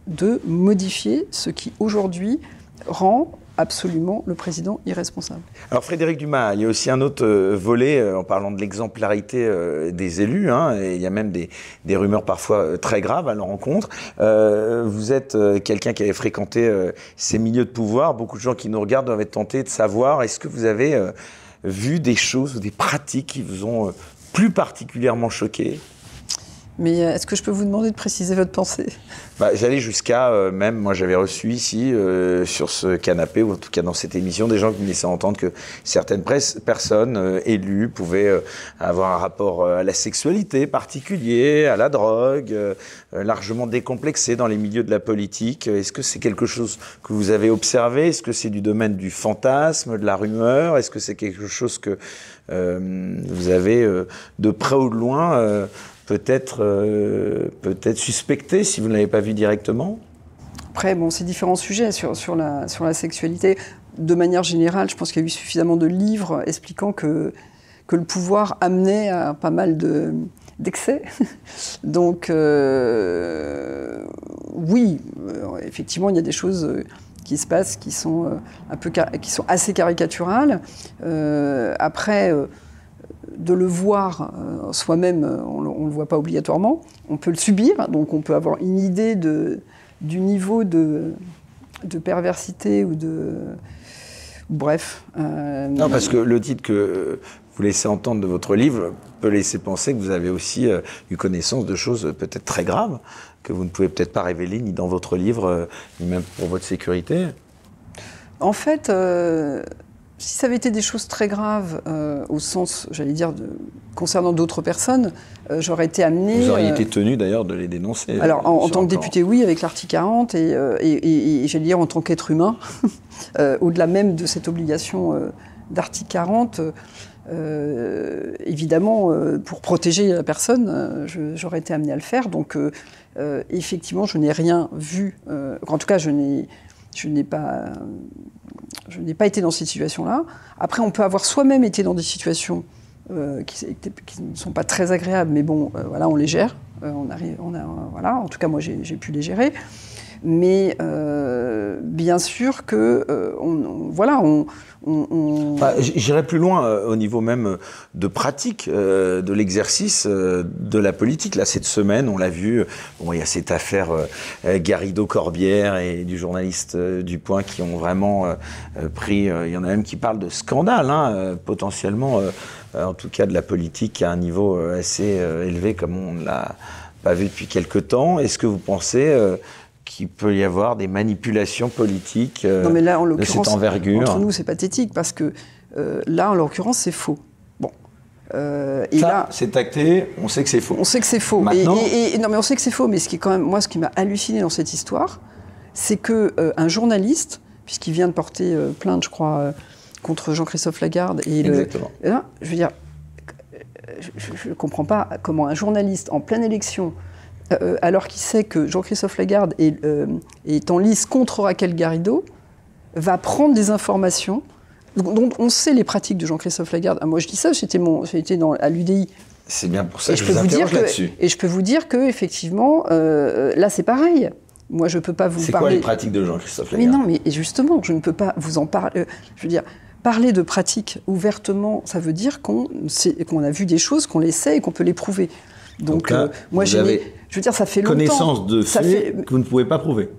de modifier ce qui aujourd'hui rend absolument le président irresponsable. Alors Frédéric Dumas, il y a aussi un autre volet en parlant de l'exemplarité des élus. Hein, et il y a même des, des rumeurs parfois très graves à leur rencontre. vous êtes quelqu'un qui avait fréquenté ces milieux de pouvoir. Beaucoup de gens qui nous regardent doivent être tentés de savoir est-ce que vous avez vu des choses ou des pratiques qui vous ont plus particulièrement choqué mais euh, est-ce que je peux vous demander de préciser votre pensée? Bah, J'allais jusqu'à, euh, même, moi j'avais reçu ici, euh, sur ce canapé, ou en tout cas dans cette émission, des gens qui me laissaient entendre que certaines personnes élues pouvaient avoir un rapport à la sexualité particulier, à la drogue, largement décomplexé dans les milieux de la politique. Est-ce que c'est quelque chose que vous avez observé? Est-ce que c'est du domaine du fantasme, de la rumeur? Est-ce que c'est quelque chose que vous avez de près ou de loin peut-être euh, peut-être suspecté si vous ne l'avez pas vu directement Après, bon, c'est différents sujets sur, sur, la, sur la sexualité. De manière générale, je pense qu'il y a eu suffisamment de livres expliquant que, que le pouvoir amenait à pas mal de d'excès. Donc, euh, oui, euh, effectivement, il y a des choses qui se passent qui sont, un peu, qui sont assez caricaturales. après, de le voir euh, soi-même, euh, on ne le voit pas obligatoirement. On peut le subir, donc on peut avoir une idée de, du niveau de, de perversité ou de. Bref. Euh, non, parce que le titre que vous laissez entendre de votre livre peut laisser penser que vous avez aussi eu connaissance de choses peut-être très graves, que vous ne pouvez peut-être pas révéler ni dans votre livre, ni même pour votre sécurité. En fait, si ça avait été des choses très graves, euh, au sens, j'allais dire, de, concernant d'autres personnes, euh, j'aurais été amené. Vous auriez euh, été tenu d'ailleurs de les dénoncer. Alors, en, tant que député, oui, avec l'article 40, et, et, j'allais dire en tant qu'être humain, au-delà même de cette obligation d'article 40, évidemment, pour protéger la personne, j'aurais été amené à le faire. Donc, effectivement, je n'ai rien vu. en tout cas, je n'ai je n'ai pas, été dans cette situation-là. Après, on peut avoir soi-même été dans des situations euh, qui, ne sont pas très agréables, mais bon, euh, voilà, on les gère. Euh, on on a, voilà, en tout cas, moi, j'ai pu les gérer. Mais bien sûr que, on, voilà, on, J'irais plus loin euh, au niveau même euh, de pratique euh, de l'exercice de la politique. Là, cette semaine, on l'a vu, bon, il y a cette affaire Garrido-Corbière et du journaliste du Point qui ont vraiment pris. il y en a même qui parlent de scandale, hein, potentiellement, en tout cas de la politique à un niveau assez élevé comme on l'a pas vu depuis quelque temps. Est-ce que vous pensez qu'il peut y avoir des manipulations politiques euh, non, mais là, en de cette envergure. Entre nous, c'est pathétique parce que euh, là, en l'occurrence, c'est faux. Bon. Euh, et Ça, là, c'est acté, on sait que c'est faux. On sait que c'est faux. Maintenant... Et, non, mais on sait que c'est faux. Mais ce qui est quand même, moi, ce qui m'a halluciné dans cette histoire, c'est que un journaliste, puisqu'il vient de porter plainte, je crois, contre Jean-Christophe Lagarde, et Exactement. Le, je veux dire, je ne comprends pas comment un journaliste en pleine élection euh, alors qu'il sait que Jean-Christophe Lagarde euh, est, en lice contre Raquel Garrido, va prendre des informations dont on sait les pratiques de Jean-Christophe Lagarde. Ah, moi, je dis ça, j'étais à l'UDI. C'est bien pour ça que je, vous dire là-dessus. Et je peux vous dire que effectivement, euh, là, c'est pareil. Moi, je peux pas vous parler. C'est quoi les pratiques de Jean-Christophe Lagarde Mais non, mais justement, je ne peux pas vous en parler. je veux dire, parler de pratiques ouvertement, ça veut dire qu'on a vu des choses, qu'on les sait et qu'on peut les prouver. Donc, euh, moi, j'ai, je veux dire, ça fait longtemps. Connaissance de faits que vous ne pouvez pas prouver.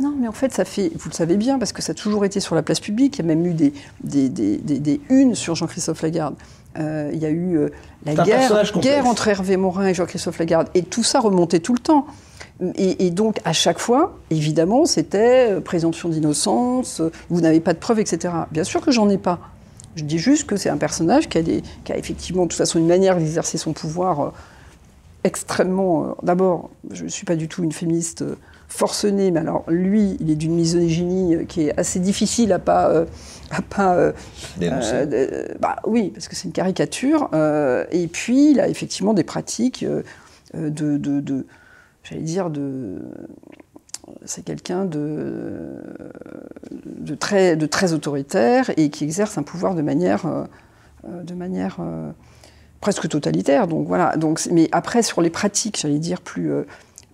Non, mais en fait, ça fait, vous le savez bien, parce que ça a toujours été sur la place publique. Il y a même eu des, des, des, des, unes sur Jean-Christophe Lagarde. Euh, il y a eu euh, la guerre, guerre entre Hervé Morin et Jean-Christophe Lagarde. Et tout ça remontait tout le temps. Et, donc, à chaque fois, évidemment, c'était présomption d'innocence, vous n'avez pas de preuves, etc. Bien sûr que j'en ai pas. Je dis juste que c'est un personnage qui a, des, qui a effectivement, de toute façon, une manière d'exercer son pouvoir extrêmement. Euh, d'abord, je ne suis pas du tout une féministe euh, forcenée, mais alors lui, il est d'une misogynie euh, qui est assez difficile à pas. à pas Dénoncer. bah, oui, parce que c'est une caricature. et puis, il a effectivement des pratiques de, de, j'allais dire, de. C'est quelqu'un de, de, très, de très autoritaire et qui exerce un pouvoir de manière, de manière presque totalitaire. Donc voilà. Donc, mais après, sur les pratiques, j'allais dire plus, euh,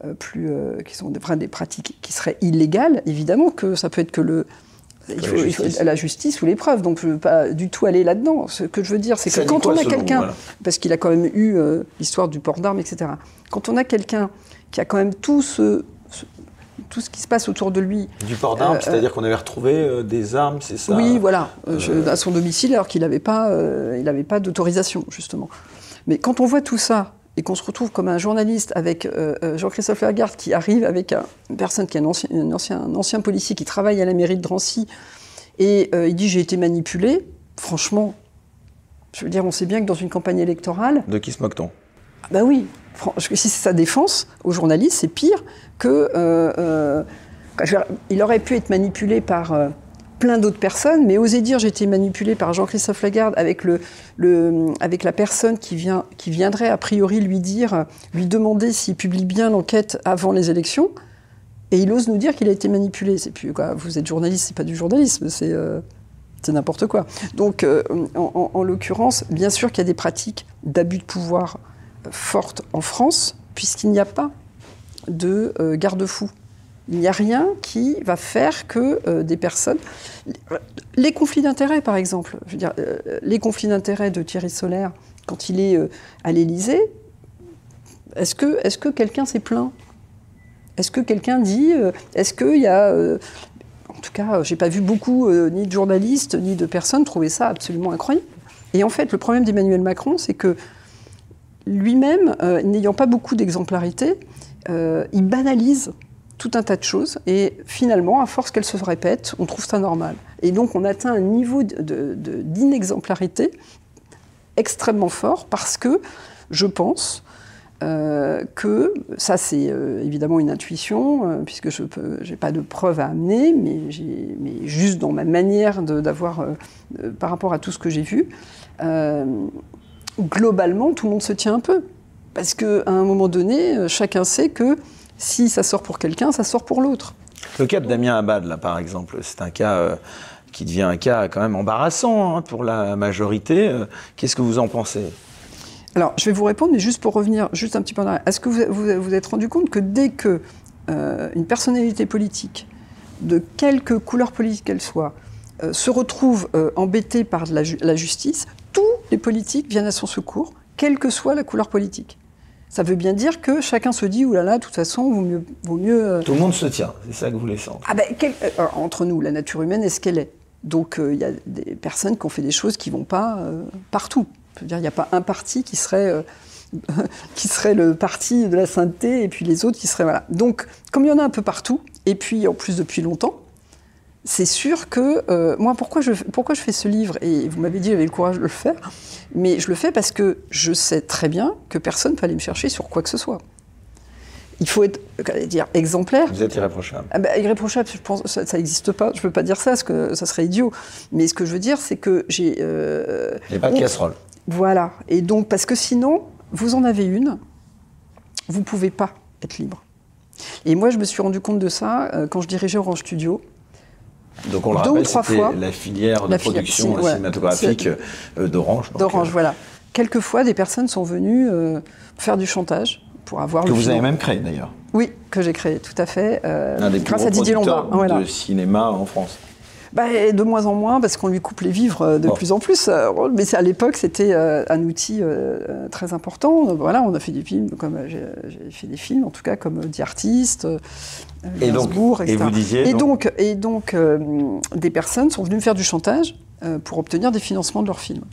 euh, plus, euh, qui sont des, des pratiques qui seraient illégales, évidemment que ça peut être que le, Il faut, la, justice. la justice ou les preuves. Donc je ne veux pas du tout aller là-dedans. Ce que je veux dire, c'est que quand on a quelqu'un, parce qu'il a quand même eu euh, l'histoire du port d'armes, etc. Quand on a quelqu'un qui a quand même tout ce, tout ce qui se passe autour de lui. Du port d'armes, euh, c'est-à-dire qu'on avait retrouvé euh, des armes, c'est ça Oui, voilà, à son domicile, alors qu'il n'avait pas, il pas d'autorisation, justement. Mais quand on voit tout ça, et qu'on se retrouve comme un journaliste avec Jean-Christophe Lagarde qui arrive avec une personne qui est un ancien, un ancien, un ancien policier qui travaille à la mairie de Drancy, et il dit j'ai été manipulé. Franchement, je veux dire, on sait bien que dans une campagne électorale. De qui se moque-t-on? Bah oui. Si c'est sa défense aux journalistes, c'est pire que. Euh, il aurait pu être manipulé par plein d'autres personnes, mais oser dire j'ai été manipulé par Jean-Christophe Lagarde avec, la personne qui, viendrait a priori lui dire, lui demander s'il publie bien l'enquête avant les élections, et il ose nous dire qu'il a été manipulé. C'est plus vous êtes journaliste, c'est pas du journalisme, c'est euh, n'importe quoi. Donc, euh, en l'occurrence, bien sûr qu'il y a des pratiques d'abus de pouvoir fortes en France, puisqu'il n'y a pas de euh, garde-fou. Il n'y a rien qui va faire que euh, des personnes. Les conflits d'intérêts, par exemple. Je veux dire, euh, les conflits d'intérêts de Thierry Solaire, quand il est à l'Élysée, est-ce que, est que quelqu'un s'est plaint? Est-ce que quelqu'un dit. Est-ce qu'il y a. en tout cas, j'ai pas vu beaucoup, ni de journalistes, ni de personnes trouver ça absolument incroyable. Et en fait, le problème d'Emmanuel Macron, c'est que lui-même, n'ayant pas beaucoup d'exemplarité, il banalise tout un tas de choses. Et finalement, à force qu'elles se répètent, on trouve ça normal. Et donc, on atteint un niveau d'inexemplarité extrêmement fort parce que je pense euh, que, ça c'est euh, évidemment une intuition, euh, puisque je n'ai pas de preuves à amener, mais, mais juste dans ma manière d'avoir, par rapport à tout ce que j'ai vu, globalement, tout le monde se tient un peu. Parce qu'à un moment donné, chacun sait que si ça sort pour quelqu'un, ça sort pour l'autre. Le cas de Damien Abad, là, par exemple, c'est un cas euh, qui devient un cas quand même embarrassant hein, pour la majorité. Euh, qu'est-ce que vous en pensez? Alors, je vais vous répondre, mais juste pour revenir juste un petit peu en arrière. Est-ce que vous vous, êtes rendu compte que dès que euh, une personnalité politique, de quelque couleur politique qu'elle soit, se retrouve embêtée par la, la justice, tous les politiques viennent à son secours, quelle que soit la couleur politique ça veut bien dire que chacun se dit, oulala, là là, de toute façon, vaut mieux... Vaut mieux euh, Tout le monde se tient, c'est ça que vous laissez sentir. Ah ben, euh, entre nous, la nature humaine est ce qu'elle est? Donc euh, il y a des personnes qui ont fait des choses qui ne vont pas partout. Il n'y a pas un parti qui serait, qui serait le parti de la sainteté et puis les autres qui seraient... Voilà. Donc, comme il y en a un peu partout, et puis en plus depuis longtemps, c'est sûr que euh, moi, pourquoi je, pourquoi je fais ce livre? Et vous m'avez dit j'avais le courage de le faire, mais je le fais parce que je sais très bien que personne ne peut aller me chercher sur quoi que ce soit. Il faut être, dire, exemplaire. Vous êtes irréprochable. Ah bah, irréprochable, je pense, ça n'existe pas. Je ne peux pas dire ça, parce que ça serait idiot. Mais ce que je veux dire, c'est que j'ai. Euh, a pas de casserole. Voilà. Et donc, parce que sinon, vous en avez une, vous ne pouvez pas être libre. Et moi, je me suis rendu compte de ça euh, quand je dirigeais Orange Studio. Donc on le rappelle, c'était la filière de production cinématographique euh, d'Orange. D'Orange, euh, voilà. Quelquefois, des personnes sont venues euh, faire du chantage pour avoir que vous avez même créé d'ailleurs. Oui, que j'ai créé, tout à fait. Un des grâce à Didier Lombard. de cinéma en France. Bah, de moins en moins, parce qu'on lui coupe les vivres de plus en plus. Mais à l'époque, c'était un outil très important. Voilà, on a fait des films, comme j'ai fait des films, en tout cas, comme The Artist, et donc, Et vous disiez. Et donc, et donc euh, des personnes sont venues me faire du chantage euh, pour obtenir des financements de leurs films.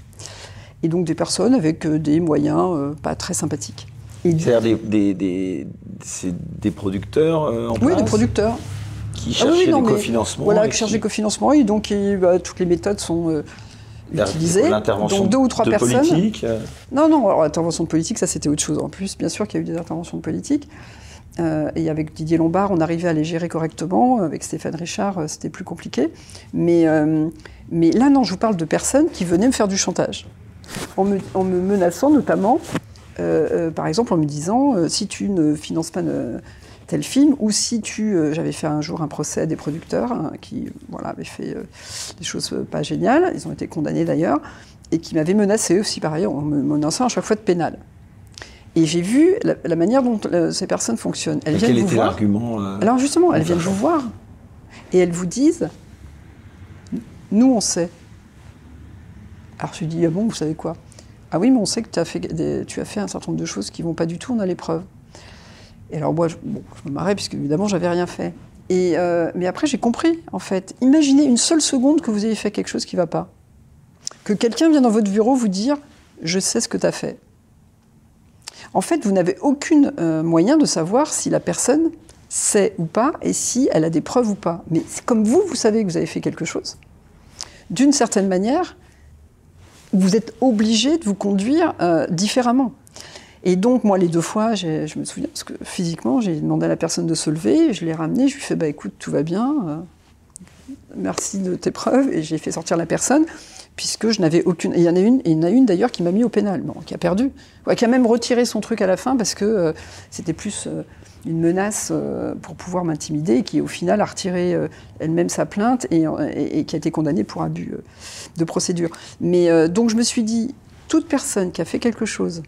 Et donc des personnes avec euh, des moyens pas très sympathiques. C'est-à-dire des, des, des, producteurs en Oui, des producteurs. Qui ah cherchaient des cofinancements. Voilà, qui cherchent des cofinancements. Et donc bah, toutes les méthodes sont utilisées. L'intervention deux ou trois de personnes. politique Non, non, alors intervention de politique, ça c'était autre chose. En plus, bien sûr qu'il y a eu des interventions de politique. Euh, et avec Didier Lombard, on arrivait à les gérer correctement. Avec Stéphane Richard, euh, c'était plus compliqué. Mais, euh, mais là, non, je vous parle de personnes qui venaient me faire du chantage. En me, menaçant notamment, par exemple, en me disant si tu ne finances pas tel film, ou si tu. J'avais fait un jour un procès à des producteurs hein, qui voilà, avaient fait des choses pas géniales, ils ont été condamnés d'ailleurs, et qui m'avaient menacé aussi par ailleurs, en me menaçant à chaque fois de pénal. Et j'ai vu la, manière dont euh, ces personnes fonctionnent. Elles viennent quel était l'argument euh, Alors justement, elles viennent vous voir et elles vous disent Nous, on sait. Alors je lui dis, ah bon, vous savez quoi? Ah oui, mais on sait que tu as, fait tu as fait un certain nombre de choses qui vont pas du tout, on a les preuves. Et alors moi, je, me marrais, puisque évidemment, j'avais rien fait. Et, euh, mais après, j'ai compris, en fait. Imaginez une seule seconde que vous ayez fait quelque chose qui ne va pas. Que quelqu'un vient dans votre bureau vous dire, je sais ce que tu as fait. En fait, vous n'avez aucun euh, moyen de savoir si la personne sait ou pas et si elle a des preuves ou pas. Mais comme vous, vous savez que vous avez fait quelque chose, d'une certaine manière, vous êtes obligé de vous conduire euh, différemment. Et donc, moi, les deux fois, je me souviens, parce que physiquement, j'ai demandé à la personne de se lever, je l'ai ramené, je lui ai fait, bah écoute, tout va bien, euh, merci de tes preuves, et j'ai fait sortir la personne, puisque je n'avais aucune. il y en a une, et il y en a une d'ailleurs qui m'a mis au pénal, qui a perdu, qui a même retiré son truc à la fin, parce que euh, c'était plus une menace pour pouvoir m'intimider, qui au final a retiré elle-même sa plainte et, et, qui a été condamnée pour abus de procédure. Mais donc je me suis dit, toute personne qui a fait quelque chose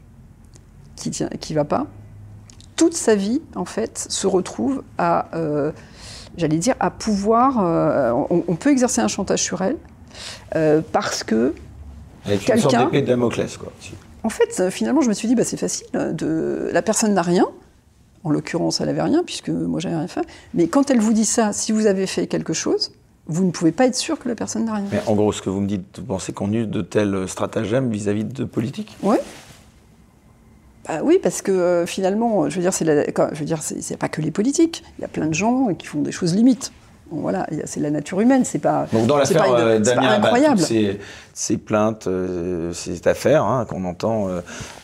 qui tient, qui va pas, toute sa vie, en fait, se retrouve à, euh, j'allais dire, à pouvoir. Euh, on, peut exercer un chantage sur elle euh, parce que. quelqu'un. de Damoclès, quoi. En fait, finalement, je me suis dit, bah, c'est facile. De... La personne n'a rien. En l'occurrence, elle n'avait rien, puisque moi, j'avais rien fait. Mais quand elle vous dit ça, si vous avez fait quelque chose, vous ne pouvez pas être sûr que la personne n'a rien. Mais en gros, ce que vous me dites, vous pensez qu'on use de tels stratagèmes vis-à-vis de politiques Oui, bah oui, parce que euh, finalement, je veux dire, c'est je veux dire, c'est pas que les politiques. Il y a plein de gens qui font des choses limites. Voilà, c'est la nature humaine, c'est pas. Donc dans l'affaire euh, Damien, incroyable. ces, plaintes, euh, ces affaires hein, qu'on entend,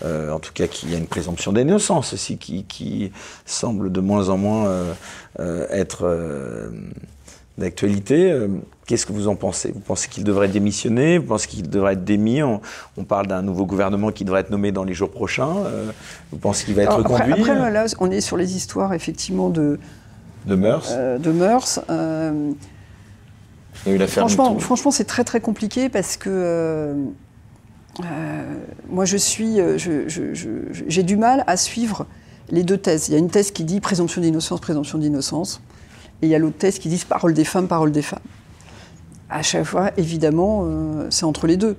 en tout cas qu'il y a une présomption d'innocence aussi, qui, qui, semble de moins en moins être d'actualité. Euh, qu'est-ce que vous en pensez? Vous pensez qu'il devrait démissionner Vous pensez qu'il devrait être démis? On, parle d'un nouveau gouvernement qui devrait être nommé dans les jours prochains. Euh, vous pensez qu'il va être reconduit? Après, là, on est sur les histoires, effectivement, de... De mœurs euh, De mœurs. Il y a eu l'affaire Franchement, franchement c'est très, très compliqué parce que... moi, je suis... J'ai du mal à suivre les deux thèses. Il y a une thèse qui dit présomption d'innocence, présomption d'innocence. Et il y a l'autre thèse qui dit parole des femmes, parole des femmes. À chaque fois, évidemment, euh, c'est entre les deux.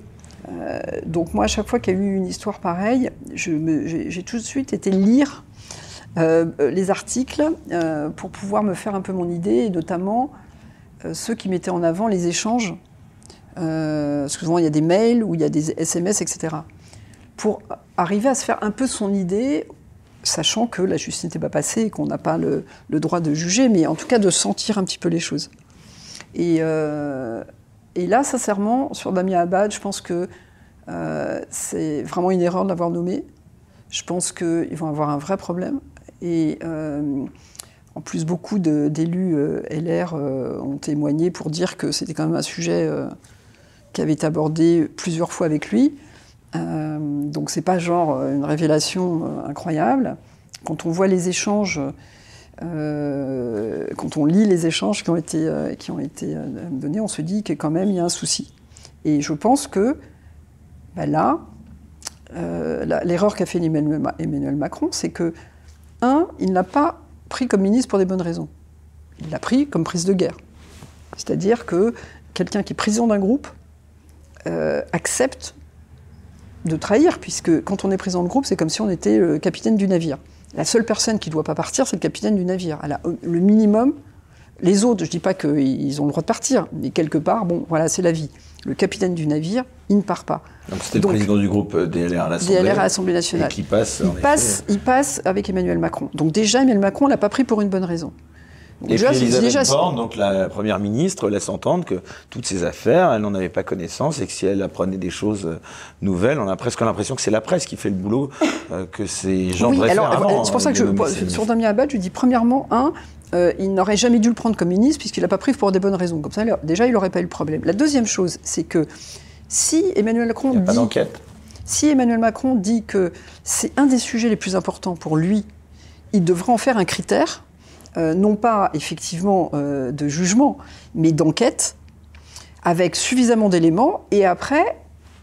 Euh, donc moi, à chaque fois qu'il y a eu une histoire pareille, j'ai tout de suite été lire euh, les articles pour pouvoir me faire un peu mon idée, et notamment ceux qui mettaient en avant les échanges. parce souvent, il y a des mails ou il y a des SMS, etc. Pour arriver à se faire un peu son idée sachant que la justice n'était pas passée et qu'on n'a pas le, droit de juger, mais en tout cas de sentir un petit peu les choses. Et, euh, là, sincèrement, sur Damien Abad, je pense que euh, c'est vraiment une erreur de l'avoir nommé. Je pense qu'ils vont avoir un vrai problème. Et euh, en plus, beaucoup d'élus LR ont témoigné pour dire que c'était quand même un sujet qui avait été abordé plusieurs fois avec lui. Euh, donc c'est pas genre euh, une révélation euh, incroyable. Quand on voit les échanges, quand on lit les échanges qui ont été, qui ont été donnés, on se dit que quand même il y a un souci. Et je pense que bah là, l'erreur qu'a fait Emmanuel Macron, c'est que, un, il n'a pas pris comme ministre pour des bonnes raisons. Il l'a pris comme prise de guerre. C'est-à-dire que quelqu'un qui est président d'un groupe accepte de trahir, puisque quand on est président de groupe, c'est comme si on était le capitaine du navire. La seule personne qui ne doit pas partir, c'est le capitaine du navire. A le minimum. Les autres, je ne dis pas qu'ils ont le droit de partir, mais quelque part, bon, voilà, c'est la vie. Le capitaine du navire, il ne part pas. Donc c'était le président du groupe euh, DLR à l'Assemblée. DLR à l'Assemblée nationale. qui passe, il, passe, il passe avec Emmanuel Macron. Donc déjà, Emmanuel Macron l'a pas pris pour une bonne raison. Et déjà, puis Elisabeth Borne, donc la première ministre, laisse entendre que toutes ces affaires, elle n'en avait pas connaissance et que si elle apprenait des choses euh, nouvelles, on a presque l'impression que c'est la presse qui fait le boulot euh, que ces gens oui, alors, C'est pour ça que je, sur Damien Abad, je dis premièrement, un, euh, il n'aurait jamais dû le prendre comme ministre puisqu'il n'a pas pris pour des bonnes raisons. Comme ça, déjà, il n'aurait pas eu le problème. La deuxième chose, c'est que si Emmanuel Macron il dit... Pas si Emmanuel Macron dit que c'est un des sujets les plus importants pour lui, il devrait en faire un critère euh, non pas effectivement euh, de jugement, mais d'enquête, avec suffisamment d'éléments, et après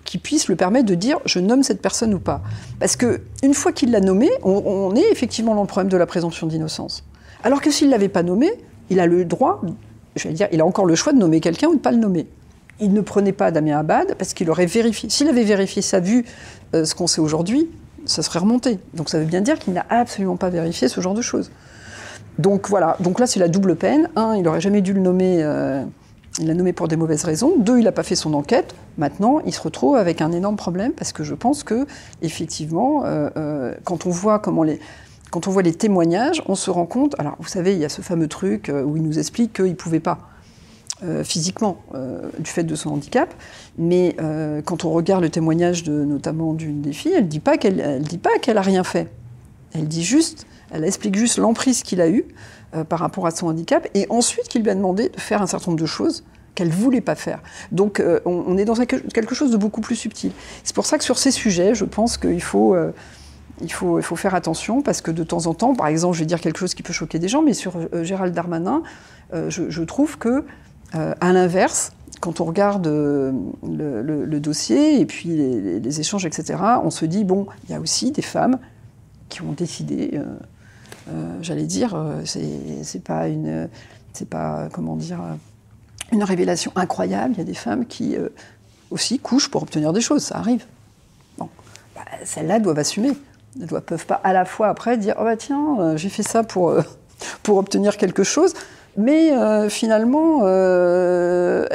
qui puisse le permettre de dire je nomme cette personne ou pas. Parce que une fois qu'il l'a nommé, on, est effectivement dans le problème de la présomption d'innocence. Alors que s'il ne l'avait pas nommé, il a le droit, je vais dire, il a encore le choix de nommer quelqu'un ou de ne pas le nommer. il ne prenait pas Damien Abad parce qu'il aurait vérifié. S'il avait vérifié ça, vu euh, ce qu'on sait aujourd'hui, ça serait remonté. Donc ça veut bien dire qu'il n'a absolument pas vérifié ce genre de choses. Donc voilà, donc là c'est la double peine. Un, il n'aurait jamais dû le nommer, euh, il l'a nommé pour des mauvaises raisons. Deux, il n'a pas fait son enquête. Maintenant, il se retrouve avec un énorme problème parce que je pense que, effectivement, euh, euh, quand on voit comment les. Quand on voit les témoignages, on se rend compte. Alors, vous savez, il y a ce fameux truc où il nous explique qu'il ne pouvait pas. physiquement du fait de son handicap, mais quand on regarde le témoignage notamment d'une des filles, elle elle dit pas qu'elle a rien fait. Elle dit juste, elle explique juste l'emprise qu'il a eue euh, par rapport à son handicap, et ensuite qu'il lui a demandé de faire un certain nombre de choses qu'elle voulait pas faire. Donc euh, on, est dans quelque chose de beaucoup plus subtil. C'est pour ça que sur ces sujets, je pense qu'il faut euh, faut, faire attention parce que de temps en temps, par exemple, je vais dire quelque chose qui peut choquer des gens, mais sur Gérald Darmanin, je, trouve que, à l'inverse, quand on regarde le, dossier et puis les, échanges, etc., on se dit, bon, il y a aussi des femmes qui ont décidé, j'allais dire, euh, c'est pas une, c'est pas, comment dire, euh, une révélation incroyable. Il y a des femmes qui euh, aussi couchent pour obtenir des choses, ça arrive. Bon, bah, celles-là doivent assumer. Elles ne peuvent pas à la fois après dire oh bah tiens euh, j'ai fait ça pour euh, pour obtenir quelque chose, mais euh, finalement euh,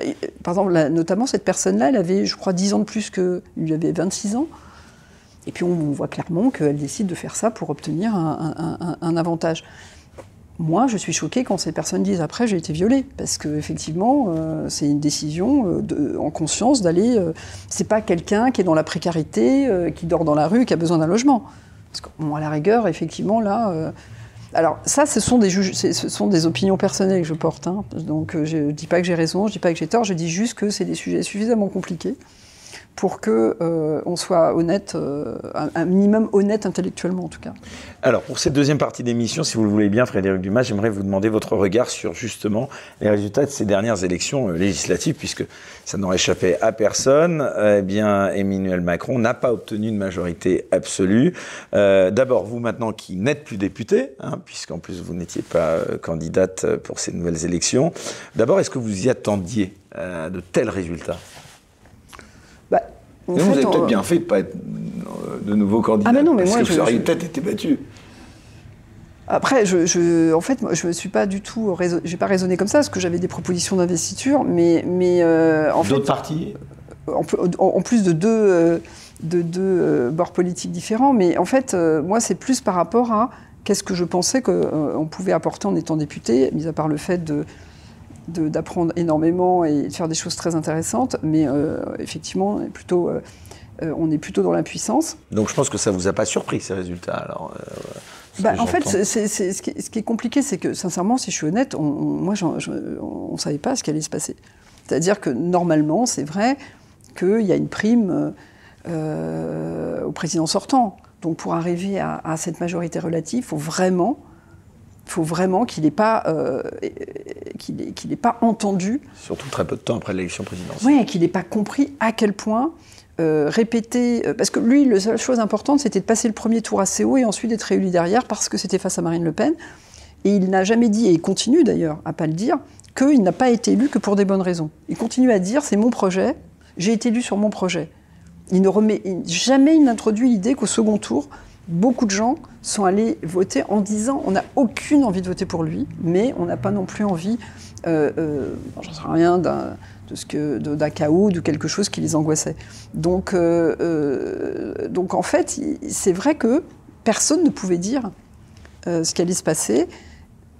par exemple notamment cette personne-là elle avait je crois 10 ans de plus que lui avait 26 ans. Et puis on, voit clairement qu'elle décide de faire ça pour obtenir un, avantage. Moi, je suis choquée quand ces personnes disent après j'ai été violée, parce que effectivement, euh, c'est une décision euh, en conscience d'aller. euh, c'est pas quelqu'un qui est dans la précarité, euh, qui dort dans la rue, qui a besoin d'un logement. Parce que, à la rigueur, effectivement, là. alors ça, ce sont des opinions personnelles que je porte. hein. Donc je dis pas que j'ai raison, je dis pas que j'ai tort, je dis juste que c'est des sujets suffisamment compliqués pour que euh, on soit honnête, euh, un, minimum honnête intellectuellement en tout cas. Alors, pour cette deuxième partie d'émission, si vous le voulez bien, Frédéric Dumas, j'aimerais vous demander votre regard sur justement les résultats de ces dernières élections euh, législatives, puisque ça n'aurait échappé à personne. Eh bien, Emmanuel Macron n'a pas obtenu une majorité absolue. D'abord, vous maintenant qui n'êtes plus député, hein, puisqu'en plus vous n'étiez pas candidate pour ces nouvelles élections. D'abord, est-ce que vous y attendiez de tels résultats? Vous avez peut-être bien fait de pas être euh, de nouveau candidat. Ah, mais non, mais parce moi, que je- vous auriez je- peut-être été battu. Après, je, je- en fait, moi, je ne suis pas du tout, raison- j'ai pas raisonné comme ça, parce que j'avais des propositions d'investiture, mais, mais euh, en fait, D'autres partis en, pl- en- en plus de deux, euh, de deux euh, bords politiques différents, mais en fait, euh, moi, c'est plus par rapport à qu'est-ce que je pensais qu'on pouvait apporter en étant député, mis à part le fait de de- d'apprendre énormément et de faire des choses très intéressantes, mais euh, effectivement, on est plutôt, euh, euh, on est plutôt dans l'impuissance. Donc je pense que ça vous a pas surpris ces résultats. Alors, euh, ce Bah, en fait, ce, qui est, ce qui est compliqué, c'est que sincèrement, si je suis honnête, on, on- moi, je- on ne savait pas ce qui allait se passer. C'est-à-dire que normalement, c'est vrai qu'il y a une prime au président sortant. Donc pour arriver à, à cette majorité relative, il faut vraiment, faut vraiment qu'il n'ait pas, euh, qu'il ait- qu'il ait pas entendu surtout très peu de temps après l'élection présidentielle. oui, qu'il n'ait pas compris à quel point euh, répéter. euh, parce que lui, la seule chose importante, c'était de passer le premier tour assez haut et ensuite d'être réélu derrière parce que c'était face à Marine Le Pen. Et il n'a jamais dit, et il continue d'ailleurs à pas le dire, qu'il n'a pas été élu que pour des bonnes raisons. Il continue à dire c'est mon projet, j'ai été élu sur mon projet. Il ne remet il- jamais il n'introduit l'idée qu'au second tour, beaucoup de gens sont allés voter en disant on n'a aucune envie de voter pour lui, mais on n'a pas non plus envie, euh, euh, j'en sais rien, d'un de ce que d'un chaos, de quelque chose qui les angoissait. Donc, euh, donc en fait, c'est vrai que personne ne pouvait dire ce qui allait se passer.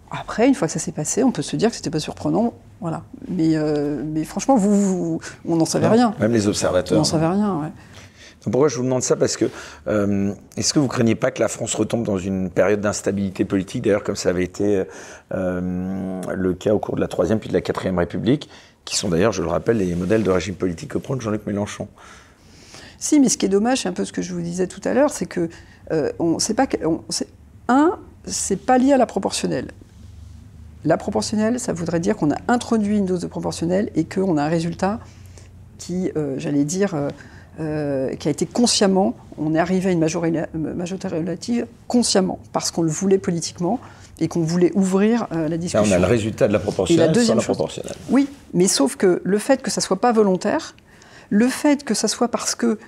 Après, une fois que ça s'est passé, on peut se dire que c'était pas surprenant, voilà. Mais, mais franchement, vous, vous- on n'en savait rien. Même les On observateurs. n'en savait rien, ouais. Pourquoi je vous demande ça? Parce que euh, est-ce que vous craignez pas que la France retombe dans une période d'instabilité politique, d'ailleurs comme ça avait été euh, le cas au cours de la troisième puis de la quatrième République, qui sont d'ailleurs, je le rappelle, les modèles de régime politique que prône Jean-Luc Mélenchon. Si, mais ce qui est dommage, c'est un peu ce que je vous disais tout à l'heure, c'est que euh, on sait pas. on- c'est pas lié à la proportionnelle. La proportionnelle, ça voudrait dire qu'on a introduit une dose de proportionnelle et qu'on a un résultat qui, euh, j'allais dire, euh, euh, qui a été consciemment on est arrivé à une majorité relative consciemment, parce qu'on le voulait politiquement et qu'on voulait ouvrir la discussion. Là, on a le résultat de la proportionnelle la sur la proportionnelle. Oui, mais sauf que le fait que ça soit pas volontaire, le fait que ça soit parce que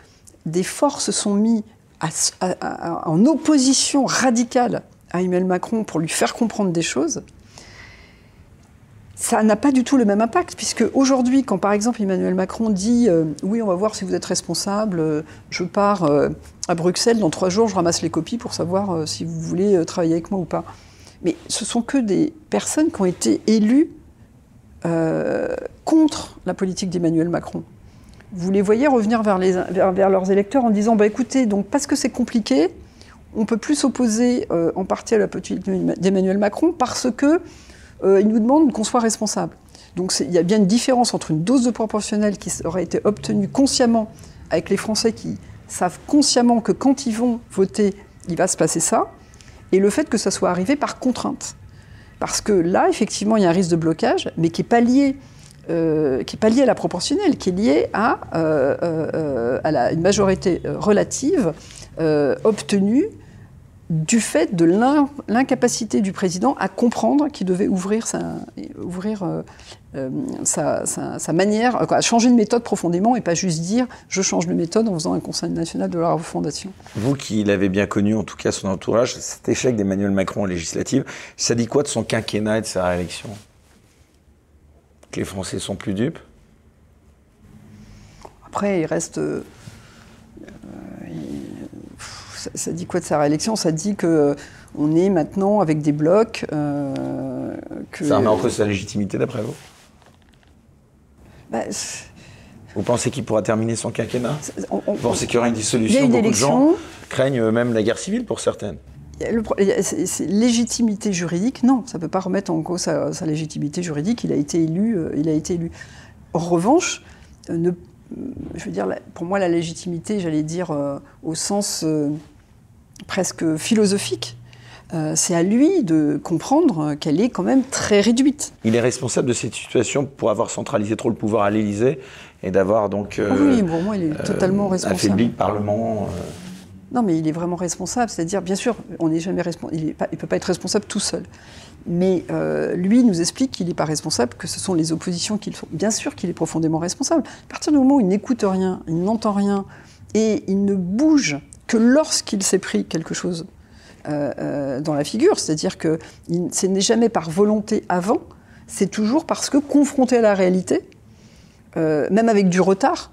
des forces sont mises en opposition radicale à Emmanuel Macron pour lui faire comprendre des choses, ça n'a pas du tout le même impact, puisque aujourd'hui, quand par exemple Emmanuel Macron dit euh, Oui, on va voir si vous êtes responsable, euh, je pars euh, à Bruxelles, dans trois jours, je ramasse les copies pour savoir si vous voulez travailler avec moi ou pas. Mais ce sont que des personnes qui ont été élues contre la politique d'Emmanuel Macron. Vous les voyez revenir vers, leurs électeurs en disant bah, écoutez, donc, parce que c'est compliqué, on peut plus s'opposer en partie à la politique d'Emmanuel Macron parce que euh, il nous demande qu'on soit responsable. Donc il y a bien une différence entre une dose de proportionnelle qui aurait été obtenue consciemment avec les Français qui savent consciemment que quand ils vont voter, il va se passer ça, et le fait que ça soit arrivé par contrainte. Parce que là, effectivement, il y a un risque de blocage, mais qui n'est pas lié euh, qui pas lié à la proportionnelle, qui est lié à, euh, à une majorité relative obtenue du fait de l'incapacité du président à comprendre qu'il devait ouvrir sa, ouvrir, euh, euh, sa, manière, à changer de méthode profondément et pas juste dire je change de méthode en faisant un Conseil national de la refondation. Vous qui l'avez bien connu, en tout cas son entourage, cet échec d'Emmanuel Macron en législative, ça dit quoi de son quinquennat et de sa réélection? Que les Français sont plus dupes? Après, il reste. Euh, ça, dit quoi de sa réélection Ça dit que euh, on est maintenant avec des blocs. Euh, que, ça remet en cause sa légitimité d'après vous? Bah, Vous pensez qu'il pourra terminer son quinquennat? Vous pensez qu'il y aura une dissolution une Beaucoup de gens craignent même la guerre civile pour certaines. légitimité juridique, non, ça ne peut pas remettre en cause sa, légitimité juridique. Il a été élu. Euh, il a été élu. En revanche, ne, je veux dire, pour moi, la légitimité, j'allais dire, au sens presque philosophique. Euh, c'est à lui de comprendre qu'elle est quand même très réduite. Il est responsable de cette situation pour avoir centralisé trop le pouvoir à l'Élysée et d'avoir donc. Euh, oui, pour moi, il est totalement responsable. Affaibli le Parlement. Euh. Non, mais il est vraiment responsable. C'est-à-dire, bien sûr, on n'est jamais responsable. Il ne peut pas être responsable tout seul. Mais lui nous explique qu'il n'est pas responsable, que ce sont les oppositions qui le. Bien sûr qu'il est profondément responsable. À partir du moment où il n'écoute rien, il n'entend rien, et il ne bouge que lorsqu'il s'est pris quelque chose euh, euh, dans la figure, c'est-à-dire que ce n'est jamais par volonté avant, c'est toujours parce que confronté à la réalité, euh, même avec du retard,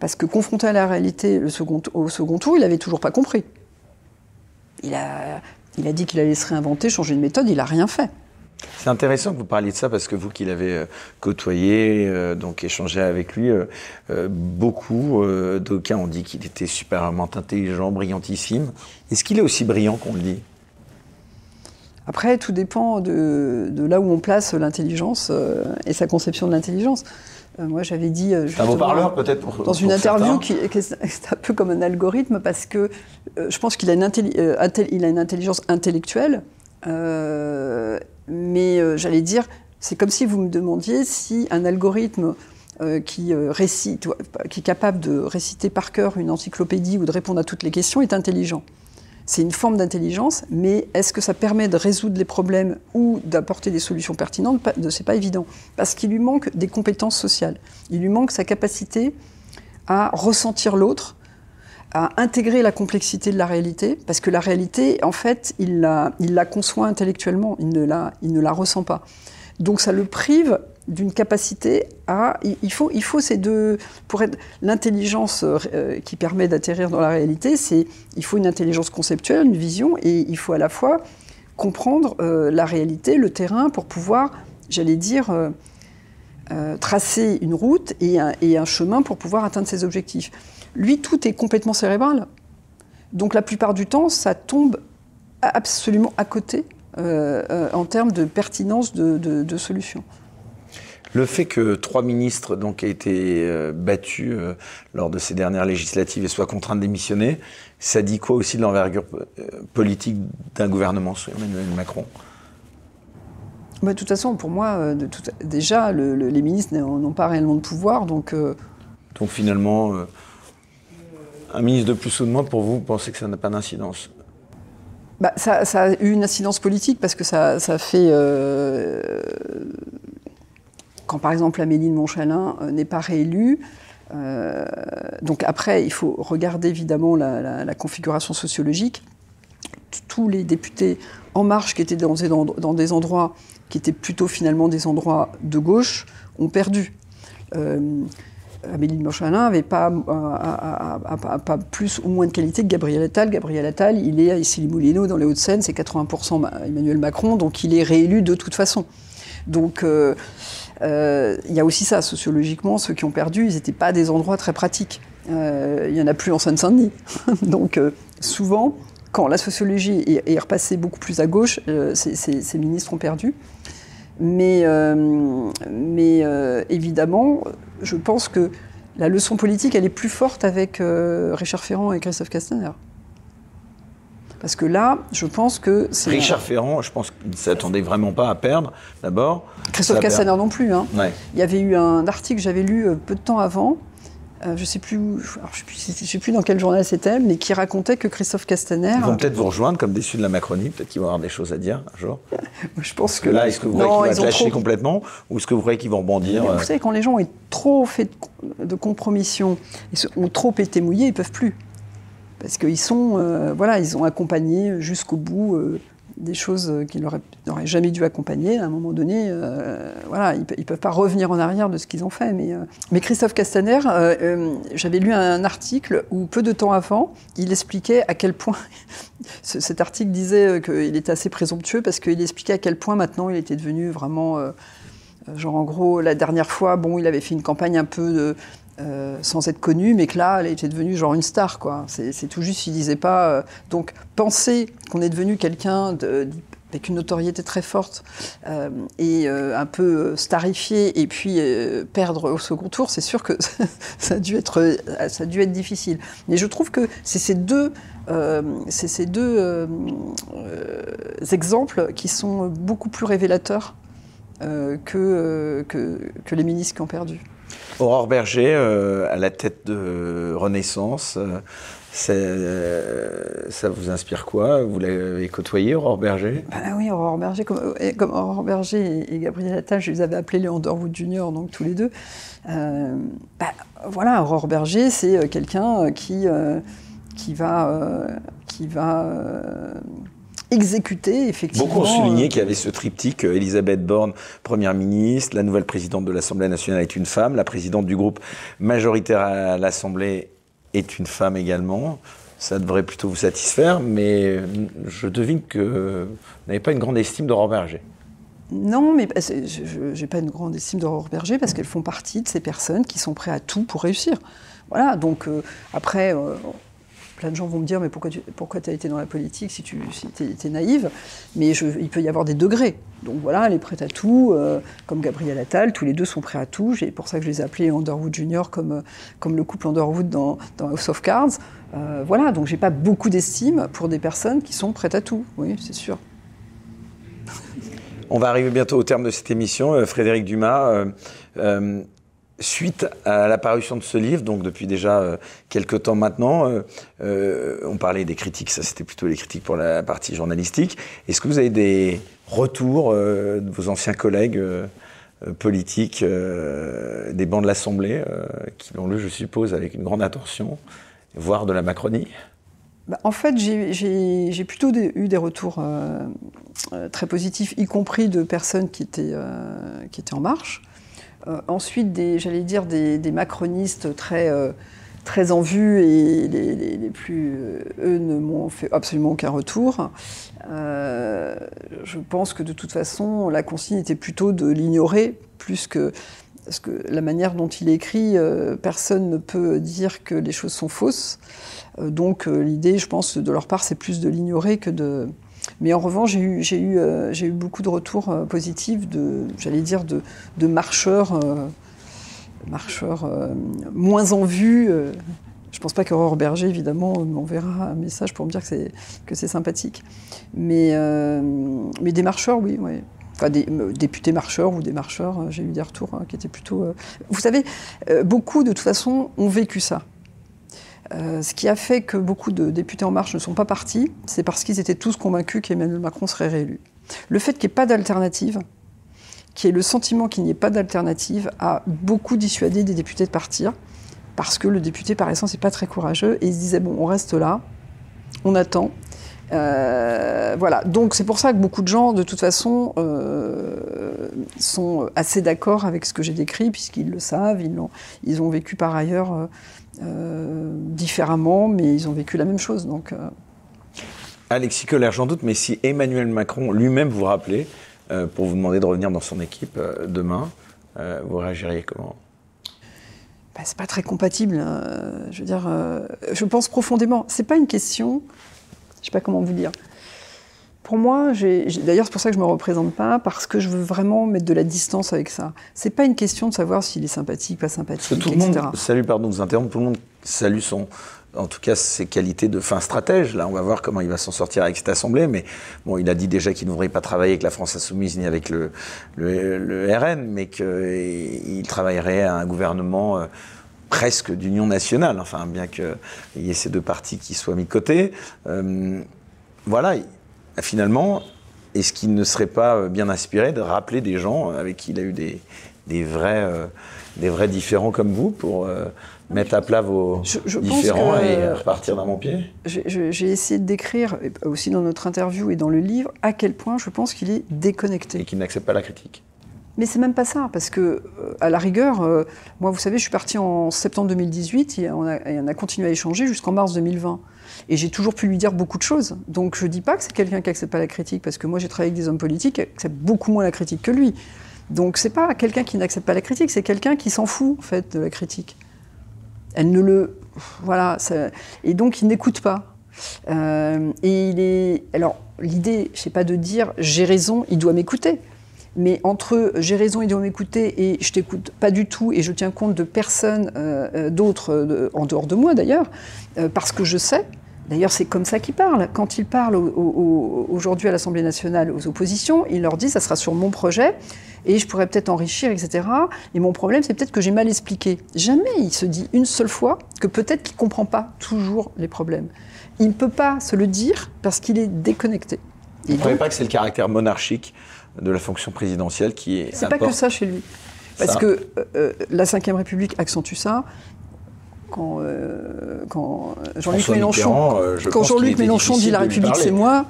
parce que confronté à la réalité au second tour, il n'avait toujours pas compris. Il a, il a dit qu'il allait se réinventer, changer de méthode, il n'a rien fait. C'est intéressant que vous parliez de ça parce que vous qui l'avez euh, côtoyé, euh, donc échangé avec lui, euh, beaucoup d'aucuns ont dit qu'il était superment intelligent, brillantissime. Est-ce qu'il est aussi brillant qu'on le dit? Après, tout dépend de, là où on place l'intelligence et sa conception de l'intelligence. Moi, j'avais dit. un beau parleur, peut-être Dans une interview qui, est un peu comme un algorithme parce que je pense qu'il a, a, une intelligence intellectuelle mais euh, j'allais dire, c'est comme si vous me demandiez si un algorithme euh, qui, euh, récite, qui est capable de réciter par cœur une encyclopédie ou de répondre à toutes les questions est intelligent. C'est une forme d'intelligence, mais est-ce que ça permet de résoudre les problèmes ou d'apporter des solutions pertinentes? C'est pas évident. Parce qu'il lui manque des compétences sociales. Il lui manque sa capacité à ressentir l'autre, à intégrer la complexité de la réalité, parce que la réalité, en fait, il la, conçoit intellectuellement, il ne la ressent pas. Donc ça le prive d'une capacité à... Il faut, il faut ces deux... Pour être l'intelligence euh, qui permet d'atterrir dans la réalité, c'est il faut une intelligence conceptuelle, une vision, et il faut à la fois comprendre euh, la réalité, le terrain, pour pouvoir, j'allais dire, euh, tracer une route et un, et un chemin pour pouvoir atteindre ses objectifs. Lui, tout est complètement cérébral. Donc la plupart du temps, ça tombe absolument à côté euh, euh, en termes de pertinence de, solutions. Le fait que trois ministres donc, aient été euh, battus lors de ces dernières législatives et soient contraints de démissionner, ça dit quoi aussi de l'envergure politique d'un gouvernement sous Emmanuel Macron? Bah, De toute façon, pour moi, déjà, les ministres n'ont pas réellement de pouvoir. Donc, donc finalement, Un ministre de plus ou de moins, pour vous, vous pensez que ça n'a pas d'incidence? Bah, ça, a eu une incidence politique parce que ça, fait. Euh, quand par exemple Amélie de Montchalin euh, n'est pas réélue, euh, donc après, il faut regarder évidemment la, configuration sociologique. Tous les députés En Marche qui étaient dans des, endroits qui étaient plutôt finalement des endroits de gauche ont perdu. Amélie de Montchalin n'avait pas, pas, plus ou moins de qualité que Gabriel Attal. Gabriel Attal, il est à Issy-les-Moulineaux, dans les Hauts-de-Seine, c'est 80% Emmanuel Macron, donc il est réélu de toute façon. Donc euh, euh, il y a aussi ça, sociologiquement, ceux qui ont perdu, ils n'étaient pas des endroits très pratiques. Euh, il n'y en a plus en Seine-Saint-Denis. donc souvent, quand la sociologie est, repassée beaucoup plus à gauche, ces ministres ont perdu. Mais, euh, mais euh, évidemment, je pense que la leçon politique, elle est plus forte avec euh, Richard Ferrand et Christophe Castaner. Parce que là, je pense que c'est. Richard Ferrand, je pense qu'il ne s'attendait vraiment pas à perdre, d'abord. Christophe Castaner non plus. Hein. Il y avait eu un article que j'avais lu peu de temps avant, euh, je ne sais, plus, je sais plus dans quel journal c'était, mais qui racontait que Christophe Castaner. Ils vont peut-être vous rejoindre comme déçus de la Macronie, peut-être qu'ils vont avoir des choses à dire un jour. je pense que. Là, est-ce que vous croyez qu'ils vont lâcher complètement ou est-ce que vous croyez qu'ils vont rebondir Vous savez, quand les gens ont trop fait de, compromissions, ont trop été mouillés, ils ne peuvent plus. Parce qu'ils sont. Euh, voilà, ils ont accompagné jusqu'au bout. Euh, des choses qu'ils n'auraient jamais dû accompagner. À un moment donné, euh, voilà, ils ne peuvent pas revenir en arrière de ce qu'ils ont fait. Mais, mais Christophe Castaner, j'avais lu un article où peu de temps avant, il expliquait à quel point, cet article disait qu'il était assez présomptueux parce qu'il expliquait à quel point maintenant il était devenu vraiment... Genre en gros, la dernière fois, bon, il avait fait une campagne un peu euh, sans être connue, mais que là, elle était devenue genre une star, quoi. C'est tout juste, il disait pas. Euh, donc, penser qu'on est devenu quelqu'un avec une notoriété très forte euh, et un peu starifié, et puis perdre au second tour, c'est sûr que ça a dû être, ça a dû être difficile. Mais je trouve que c'est ces deux, ces deux exemples qui sont beaucoup plus révélateurs que, que les ministres qui ont perdu. Aurore Berger, euh, à la tête de Renaissance, euh, euh, ça vous inspire quoi? Vous l'avez côtoyé, Aurore Berger? Bah Oui, Aurore Berger, comme, comme, Aurore Berger et, Gabriel Attal, je les avais appelés les Underwood Junior, donc tous les deux. Bah, voilà, Aurore Berger, c'est quelqu'un qui, qui va, qui va exécuté, effectivement. Beaucoup ont souligné qu'il y avait ce triptyque euh, Elisabeth Borne, Première ministre, la nouvelle présidente de l'Assemblée nationale est une femme, la présidente du groupe majoritaire à l'Assemblée est une femme également. Ça devrait plutôt vous satisfaire, mais je devine que vous n'avez pas une grande estime d'Aurore Berger. Non, mais je n'ai pas une grande estime d'Aurore Berger parce qu'elles font partie de ces personnes qui sont prêtes à tout pour réussir. Voilà, donc euh, après, euh, plein de gens vont me dire mais pourquoi tu pourquoi as été dans la politique si tu si es, naïve? Mais il peut y avoir des degrés. Donc voilà, elle est prête à tout, euh, comme Gabriel Attal, tous les deux sont prêts à tout. C'est pour ça que je les ai appelés Underwood Junior comme, euh, comme le couple Underwood dans, dans House of Cards. Euh, voilà, donc j'ai pas beaucoup d'estime pour des personnes qui sont prêtes à tout, oui, c'est sûr. On va arriver bientôt au terme de cette émission. Frédéric Dumas, suite à l'apparition de ce livre, donc depuis déjà euh, quelques temps maintenant, euh, euh, on parlait des critiques, ça c'était plutôt les critiques pour la partie journalistique. Est-ce que vous avez des retours de vos anciens collègues politiques des bancs de l'Assemblée, qui l'ont lu, je suppose, avec une grande attention, voire de la Macronie? Bah, en fait, j'ai plutôt eu des retours très positifs, y compris de personnes qui étaient, qui étaient en marche. Euh, ensuite, j'allais dire, des, macronistes très, euh, très en vue et les, plus, euh, eux, ne m'ont fait absolument aucun retour. je pense que de toute façon, la consigne était plutôt de l'ignorer plus que parce que la manière dont il écrit, personne ne peut dire que les choses sont fausses. donc l'idée, je pense, de leur part, c'est plus de l'ignorer que de, mais en revanche, j'ai eu, euh, beaucoup de retours euh, positifs de, j'allais dire, de, marcheurs, euh, marcheurs moins en vue. je ne pense pas qu'Aurore Berger, évidemment, m'enverra un message pour me dire que c'est, que c'est sympathique. Mais, des marcheurs, oui, oui. Enfin, des députés marcheurs ou des marcheurs, j'ai eu des retours qui étaient plutôt... Vous savez, beaucoup, de toute façon, ont vécu ça. Euh, ce qui a fait que beaucoup de députés En Marche ne sont pas partis, c'est parce qu'ils étaient tous convaincus qu'Emmanuel Macron serait réélu. Le fait qu'il n'y ait pas d'alternative, qu'il y ait le sentiment qu'il n'y ait pas d'alternative, a beaucoup dissuadé des députés de partir, parce que le député, par essence, n'est pas très courageux, et il se disait, bon, on reste là, on attend, euh, voilà, donc c'est pour ça que beaucoup de gens, de toute façon, euh, sont assez d'accord avec ce que j'ai décrit, puisqu'ils le savent, ils, ont, ils ont vécu par ailleurs différemment, mais ils ont vécu la même chose. Donc, Alexis Kohler, j'en doute, mais si Emmanuel Macron lui-même vous rappelait pour vous demander de revenir dans son équipe demain, vous réagiriez comment? Bah, c'est pas très compatible. Hein. je veux dire, je pense profondément. C'est pas une question je sais pas comment vous dire. Pour moi, d'ailleurs c'est pour ça que je me représente pas, parce que je veux vraiment mettre de la distance avec ça. C'est pas une question de savoir s'il est sympathique, pas sympathique, tout etc. Le monde, salut, pardon vous interrompre, tout le monde salue son, en tout cas ses qualités de fin stratège. Là, on va voir comment il va s'en sortir avec cette assemblée. Mais bon, il a dit déjà qu'il n'ouvrait pas travailler avec la France insoumise ni avec le, le, RN, mais qu'il travaillerait à un gouvernement. Euh, presque d'union nationale, enfin, bien qu'il y ait ces deux partis qui soient mis de côté. Euh, voilà, finalement, est-ce qu'il ne serait pas bien inspiré de rappeler des gens avec qui il a eu des, des vrais, euh, des vrais différents comme vous pour euh, mettre à plat vos différents et repartir d'un bon pied? J'ai essayé de décrire, aussi dans notre interview et dans le livre, à quel point je pense qu'il est déconnecté. Et qu'il n'accepte pas la critique. Mais c'est même pas ça, parce que, euh, à la rigueur, euh, moi, vous savez, je suis partie en septembre 2018 et on a, continué à échanger jusqu'en mars 2020. Et j'ai toujours pu lui dire beaucoup de choses. Donc je dis pas que c'est quelqu'un qui accepte pas la critique, parce que moi j'ai travaillé avec des hommes politiques qui acceptent beaucoup moins la critique que lui. Donc c'est pas quelqu'un qui n'accepte pas la critique, c'est quelqu'un qui s'en fout en fait de la critique. Elle ne le, voilà, et donc il n'écoute pas. Euh, et il est, alors l'idée, je sais pas de dire j'ai raison, il doit m'écouter. Mais entre j'ai raison, ils doivent m'écouter et je t'écoute pas du tout et je tiens compte de personne euh, euh, d'autres, euh, en dehors de moi d'ailleurs, parce que je sais. D'ailleurs, c'est comme ça qu'il parle. Quand il parle aujourd'hui à l'Assemblée nationale aux oppositions, il leur dit ça sera sur mon projet et je pourrais peut-être enrichir, etc. Et mon problème, c'est peut-être que j'ai mal expliqué. Jamais il se dit une seule fois que peut-être qu'il comprend pas toujours les problèmes. Il ne peut pas se le dire parce qu'il est déconnecté. Vous ne croyez pas que c'est le caractère monarchique de la fonction présidentielle qui est. C'est pas que ça chez lui. Parce que euh, euh, la Ve République accentue ça. Quand, euh, quand Jean-Luc Mélenchon, quand Jean-Luc Mélenchon dit la République c'est moi,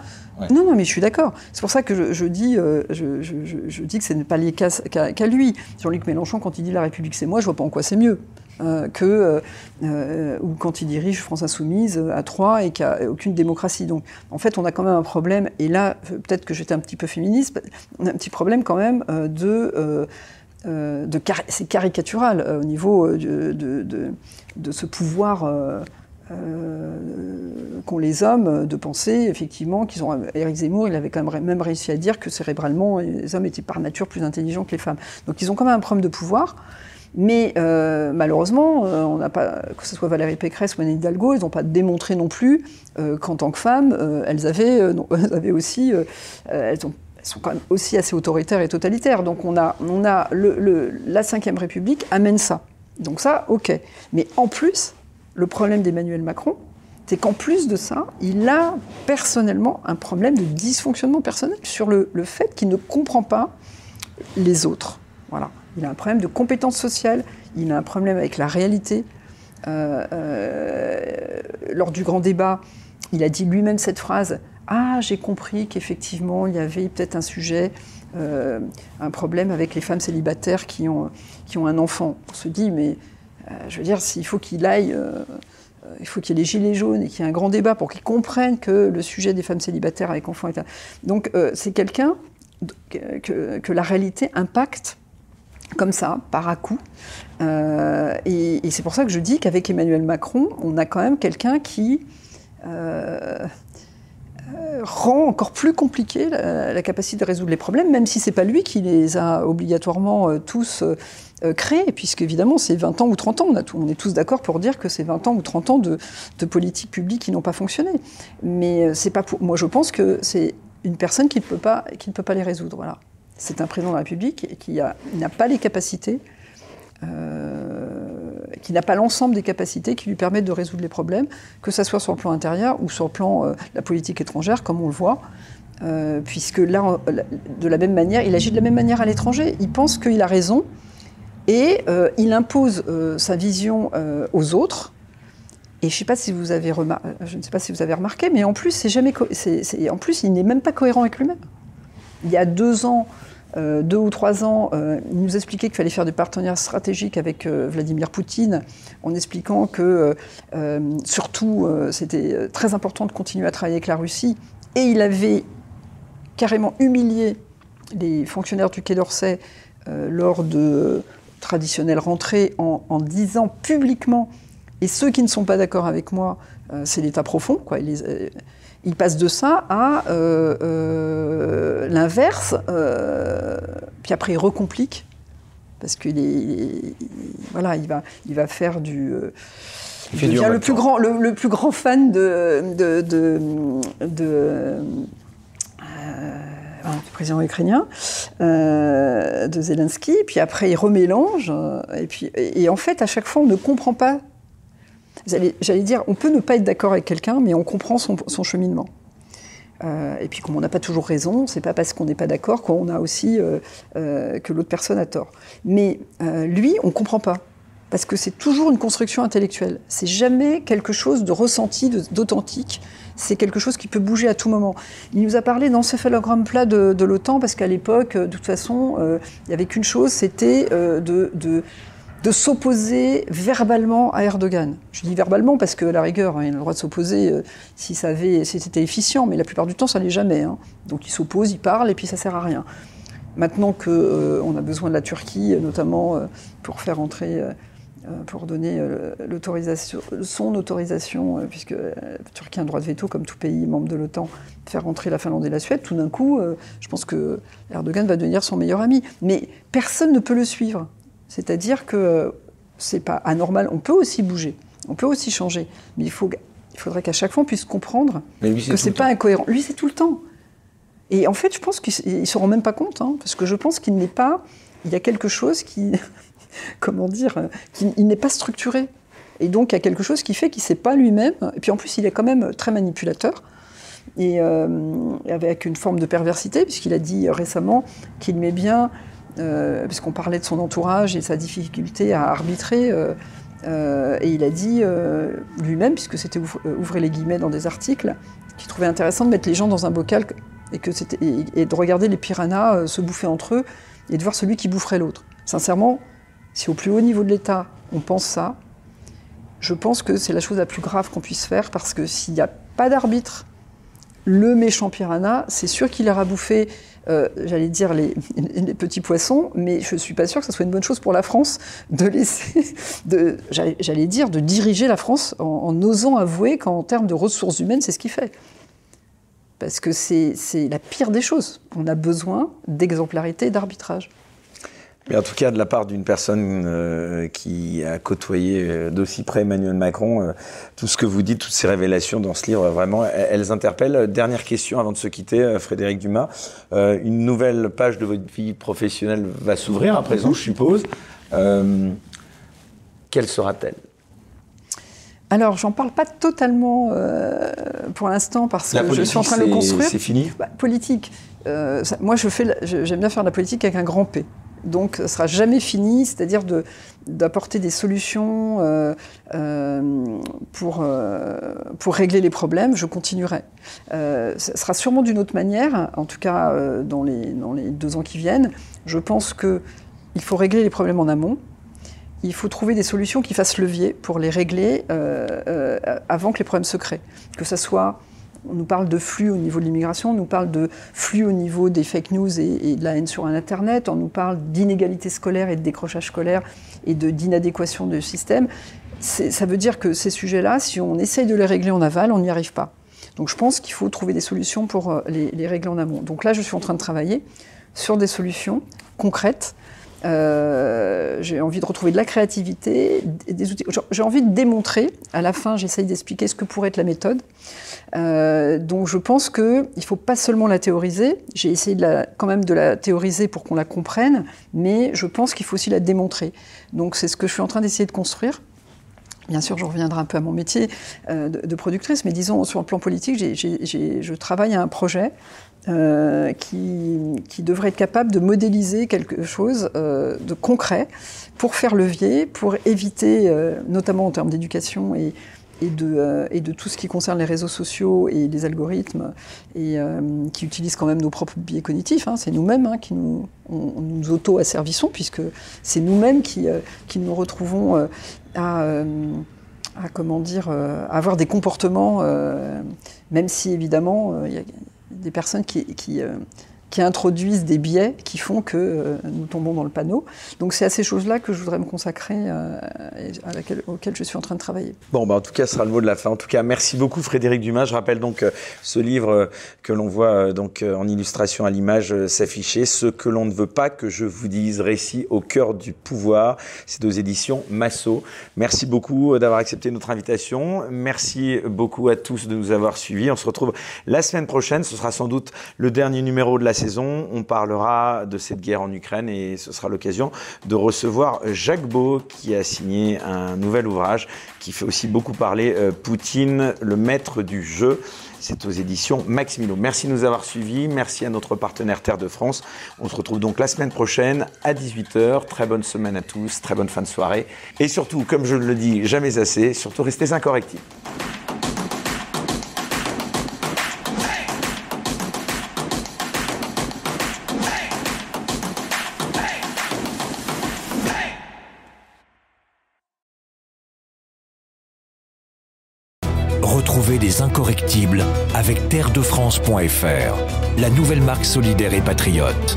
Non, non, mais je suis d'accord. C'est pour ça que je, dis, je, dis que ce n'est pas lié qu'à lui. Jean-Luc Mélenchon, quand il dit la République c'est moi, je vois pas en quoi c'est mieux. Euh, que euh, euh, ou quand il dirige France Insoumise à trois et qu'il n'y a aucune démocratie. Donc en fait, on a quand même un problème, et là, peut-être que j'étais un petit peu féministe, on a un petit problème quand même de. De c'est caricatural au niveau de, de, ce pouvoir qu'ont les hommes de penser effectivement qu'ils ont. Éric Zemmour, il avait quand même, réussi à dire que cérébralement, les hommes étaient par nature plus intelligents que les femmes. Donc ils ont quand même un problème de pouvoir. Mais euh, malheureusement, euh, on pas, que ce soit Valérie Pécresse ou Anne Hidalgo, elles n'ont pas démontré non plus euh, qu'en tant que femmes, elles, avaient, aussi, sont quand même aussi assez autoritaires et totalitaires. Donc on a, on a la Ve République amène ça. Donc ça, ok. Mais en plus, le problème d'Emmanuel Macron, c'est qu'en plus de ça, il a personnellement un problème de dysfonctionnement personnel sur le, le fait qu'il ne comprend pas les autres. Voilà. Il a un problème de compétence sociale, il a un problème avec la réalité. Euh, euh, lors du grand débat, il a dit lui-même cette phrase Ah, j'ai compris qu'effectivement, il y avait peut-être un sujet, euh, un problème avec les femmes célibataires qui ont, qui ont un enfant. On se dit Mais je veux dire, s'il faut qu'il aille. il faut qu'il y ait les gilets jaunes et qu'il y ait un grand débat pour qu'ils comprennent que le sujet des femmes célibataires avec enfants est un... Donc c'est quelqu'un que, que, la réalité impacte comme ça, par à coup. Euh, et, c'est pour ça que je dis qu'avec Emmanuel Macron, on a quand même quelqu'un qui euh, euh, rend encore plus compliqué la, capacité de résoudre les problèmes, même si c'est pas lui qui les a obligatoirement tous créés, puisque évidemment c'est 20 ans ou 30 ans. On est tous d'accord pour dire que c'est 20 ans ou 30 ans de, de politiques publiques qui n'ont pas fonctionné. Mais c'est pas pour, moi je pense que c'est une personne qui ne peut pas, qui ne peut pas les résoudre. Voilà c'est un président de la République qui n'a pas les capacités. Euh, qui n'a pas l'ensemble des capacités qui lui permettent de résoudre les problèmes, que ce soit sur le plan intérieur ou sur le plan de la politique étrangère, comme on le voit. puisque là, de la même manière, il agit de la même manière à l'étranger. Il pense qu'il a raison et il impose sa vision aux autres et je, sais pas si vous avez je ne sais pas si vous avez remarqué, mais en plus, jamais en plus, il n'est même pas cohérent avec lui-même. Il y a deux ans, euh, deux ou trois ans, euh, il nous expliquait qu'il fallait faire des partenariats stratégiques avec euh, Vladimir Poutine, en expliquant que surtout c'était très important de continuer à travailler avec la Russie. Et il avait carrément humilié les fonctionnaires du Quai d'Orsay lors de traditionnelles rentrées en, disant publiquement et ceux qui ne sont pas d'accord avec moi, c'est l'état profond. Quoi. Euh, passent de ça à euh, l'inverse, puis après ils recompliquent, parce qu'il voilà, il va, il va faire du... il devient le plus, grand, le, plus grand fan de, de, de, du président ukrainien, de Zelensky, puis après il remélange, et, puis, et en fait à chaque fois on ne comprend pas J'allais dire, on peut ne pas être d'accord avec quelqu'un, mais on comprend son, cheminement. Euh, et puis, comme on n'a pas toujours raison, c'est pas parce qu'on n'est pas d'accord qu'on a aussi euh, euh, que l'autre personne a tort. Mais lui, on comprend pas. Parce que c'est toujours une construction intellectuelle. C'est jamais quelque chose de ressenti, d'authentique. C'est quelque chose qui peut bouger à tout moment. Il nous a parlé d'encéphalogramme plat de, l'OTAN, parce qu'à l'époque, de toute façon, il n'y avait qu'une chose, c'était de de s'opposer verbalement à Erdogan. Je dis verbalement parce que, la rigueur, hein, il a le droit de s'opposer euh, si, c'était efficient, mais la plupart du temps, ça l'est jamais. Hein. Donc il s'oppose, il parle, et puis ça sert à rien. Maintenant qu'on euh, a besoin de la Turquie, notamment euh, pour faire entrer, pour donner l'autorisation, son autorisation, puisque la Turquie a un droit de veto, comme tout pays membre de l'OTAN, faire entrer la Finlande et la Suède, tout d'un coup, je pense que Erdogan va devenir son meilleur ami. Mais personne ne peut le suivre. C'est-à-dire que c'est pas anormal, on peut aussi bouger, on peut aussi changer, mais il, faut, il faudrait qu'à chaque fois on puisse comprendre que c'est pas incohérent. Lui, c'est tout le temps. Et en fait, je pense qu'il ne se rend même pas compte, hein, parce que je pense qu'il n'est pas. Il y a quelque chose qui. comment dire qui, Il n'est pas structuré. Et donc, il y a quelque chose qui fait qu'il ne sait pas lui-même. Et puis en plus, il est quand même très manipulateur. Et euh, avec une forme de perversité, puisqu'il a dit récemment qu'il met bien euh, puisqu'on parlait de son entourage et sa difficulté à arbitrer. Euh, euh, et il a dit lui-même, puisque c'était ouvrez les guillemets dans des articles, qu'il trouvait intéressant de mettre les gens dans un bocal et, que et, de regarder les piranhas se bouffer entre eux et de voir celui qui boufferait l'autre. Sincèrement, si au plus haut niveau de l'État on pense ça, je pense que c'est la chose la plus grave qu'on puisse faire parce que s'il n'y a pas d'arbitre, le méchant piranha, c'est sûr qu'il ira bouffer euh, j'allais dire les, petits poissons, mais je ne suis pas sûr que ce soit une bonne chose pour la France de laisser, j'allais dire, de diriger la France en, osant avouer qu'en termes de ressources humaines, c'est ce qu'il fait. Parce que c'est la pire des choses. On a besoin d'exemplarité et d'arbitrage. Mais en tout cas, de la part d'une personne euh, qui a côtoyé euh, d'aussi près Emmanuel Macron, euh, tout ce que vous dites, toutes ces révélations dans ce livre, vraiment, elles, interpellent. Dernière question avant de se quitter, Frédéric Dumas. une nouvelle page de votre vie professionnelle va s'ouvrir à présent, je suppose. quelle sera-t-elle? Alors, j'en parle pas totalement pour l'instant parce que je suis en train de le construire. C'est fini? Bah, Politique. moi, je fais, j'aime bien faire de la politique avec un grand P. Donc, ne sera jamais fini, c'est-à-dire d'apporter des solutions euh, euh, pour, euh, pour régler les problèmes. Je continuerai. ce sera sûrement d'une autre manière, en tout cas dans, les, dans les deux ans qui viennent. Je pense qu'il faut régler les problèmes en amont. Il faut trouver des solutions qui fassent levier pour les régler avant que les problèmes se créent. Que ce soit on nous parle de flux au niveau de l'immigration, on nous parle de flux au niveau des fake news et, de la haine sur Internet, on nous parle d'inégalité scolaire et de décrochage scolaire et d'inadéquation du système. Ça veut dire que ces sujets-là, si on essaye de les régler en aval, on n'y arrive pas. Donc je pense qu'il faut trouver des solutions pour euh, les, régler en amont. Donc là, je suis en train de travailler sur des solutions concrètes Euh, j'ai envie de retrouver de la créativité, des outils. J'ai envie de démontrer. À la fin, j'essaye d'expliquer ce que pourrait être la méthode. Euh, donc je pense qu'il ne faut pas seulement la théoriser. J'ai essayé quand même de la théoriser pour qu'on la comprenne, mais je pense qu'il faut aussi la démontrer. Donc c'est ce que je suis en train d'essayer de construire. Bien sûr, je reviendrai un peu à mon métier euh, de, productrice, mais disons, sur le plan politique, je travaille à un projet euh, qui, devrait être capable de modéliser quelque chose de concret pour faire levier, pour éviter, notamment en termes d'éducation et, et de, et de, tout ce qui concerne les réseaux sociaux et les algorithmes, et qui utilisent quand même nos propres biais cognitifs. Hein. c'est nous-mêmes hein, qui nous, auto-asservissons, puisque c'est nous-mêmes qui, qui, nous retrouvons euh, à, comment dire, euh, avoir des comportements, euh, même si évidemment il y a des personnes qui qui introduisent des biais qui font que euh, nous tombons dans le panneau. Donc c'est à ces choses-là que je voudrais me consacrer, euh, auxquelles je suis en train de travailler. Bon, bah, en tout cas, ce sera le mot de la fin. En tout cas, merci beaucoup Frédéric Dumas. Je rappelle donc euh, ce livre que l'on voit donc en illustration à l'image s'afficher, Ce que l'on ne veut pas que je vous dise, récit au cœur du pouvoir. C'est aux éditions Massot. Merci beaucoup d'avoir accepté notre invitation. Merci beaucoup à tous de nous avoir suivis. On se retrouve la semaine prochaine. Ce sera sans doute le dernier numéro de la on parlera de cette guerre en Ukraine et ce sera l'occasion de recevoir Jacques Beau qui a signé un nouvel ouvrage qui fait aussi beaucoup parler euh, Poutine, le maître du jeu. C'est aux éditions Maximilo. Merci de nous avoir suivis. Merci à notre partenaire Terre de France. On se retrouve donc la semaine prochaine à 18h. Très bonne semaine à tous, très bonne fin de soirée. Et surtout, comme je le dis jamais assez, surtout restez incorrectibles. Les incorrectibles avec terredefrance.fr, la nouvelle marque solidaire et patriote.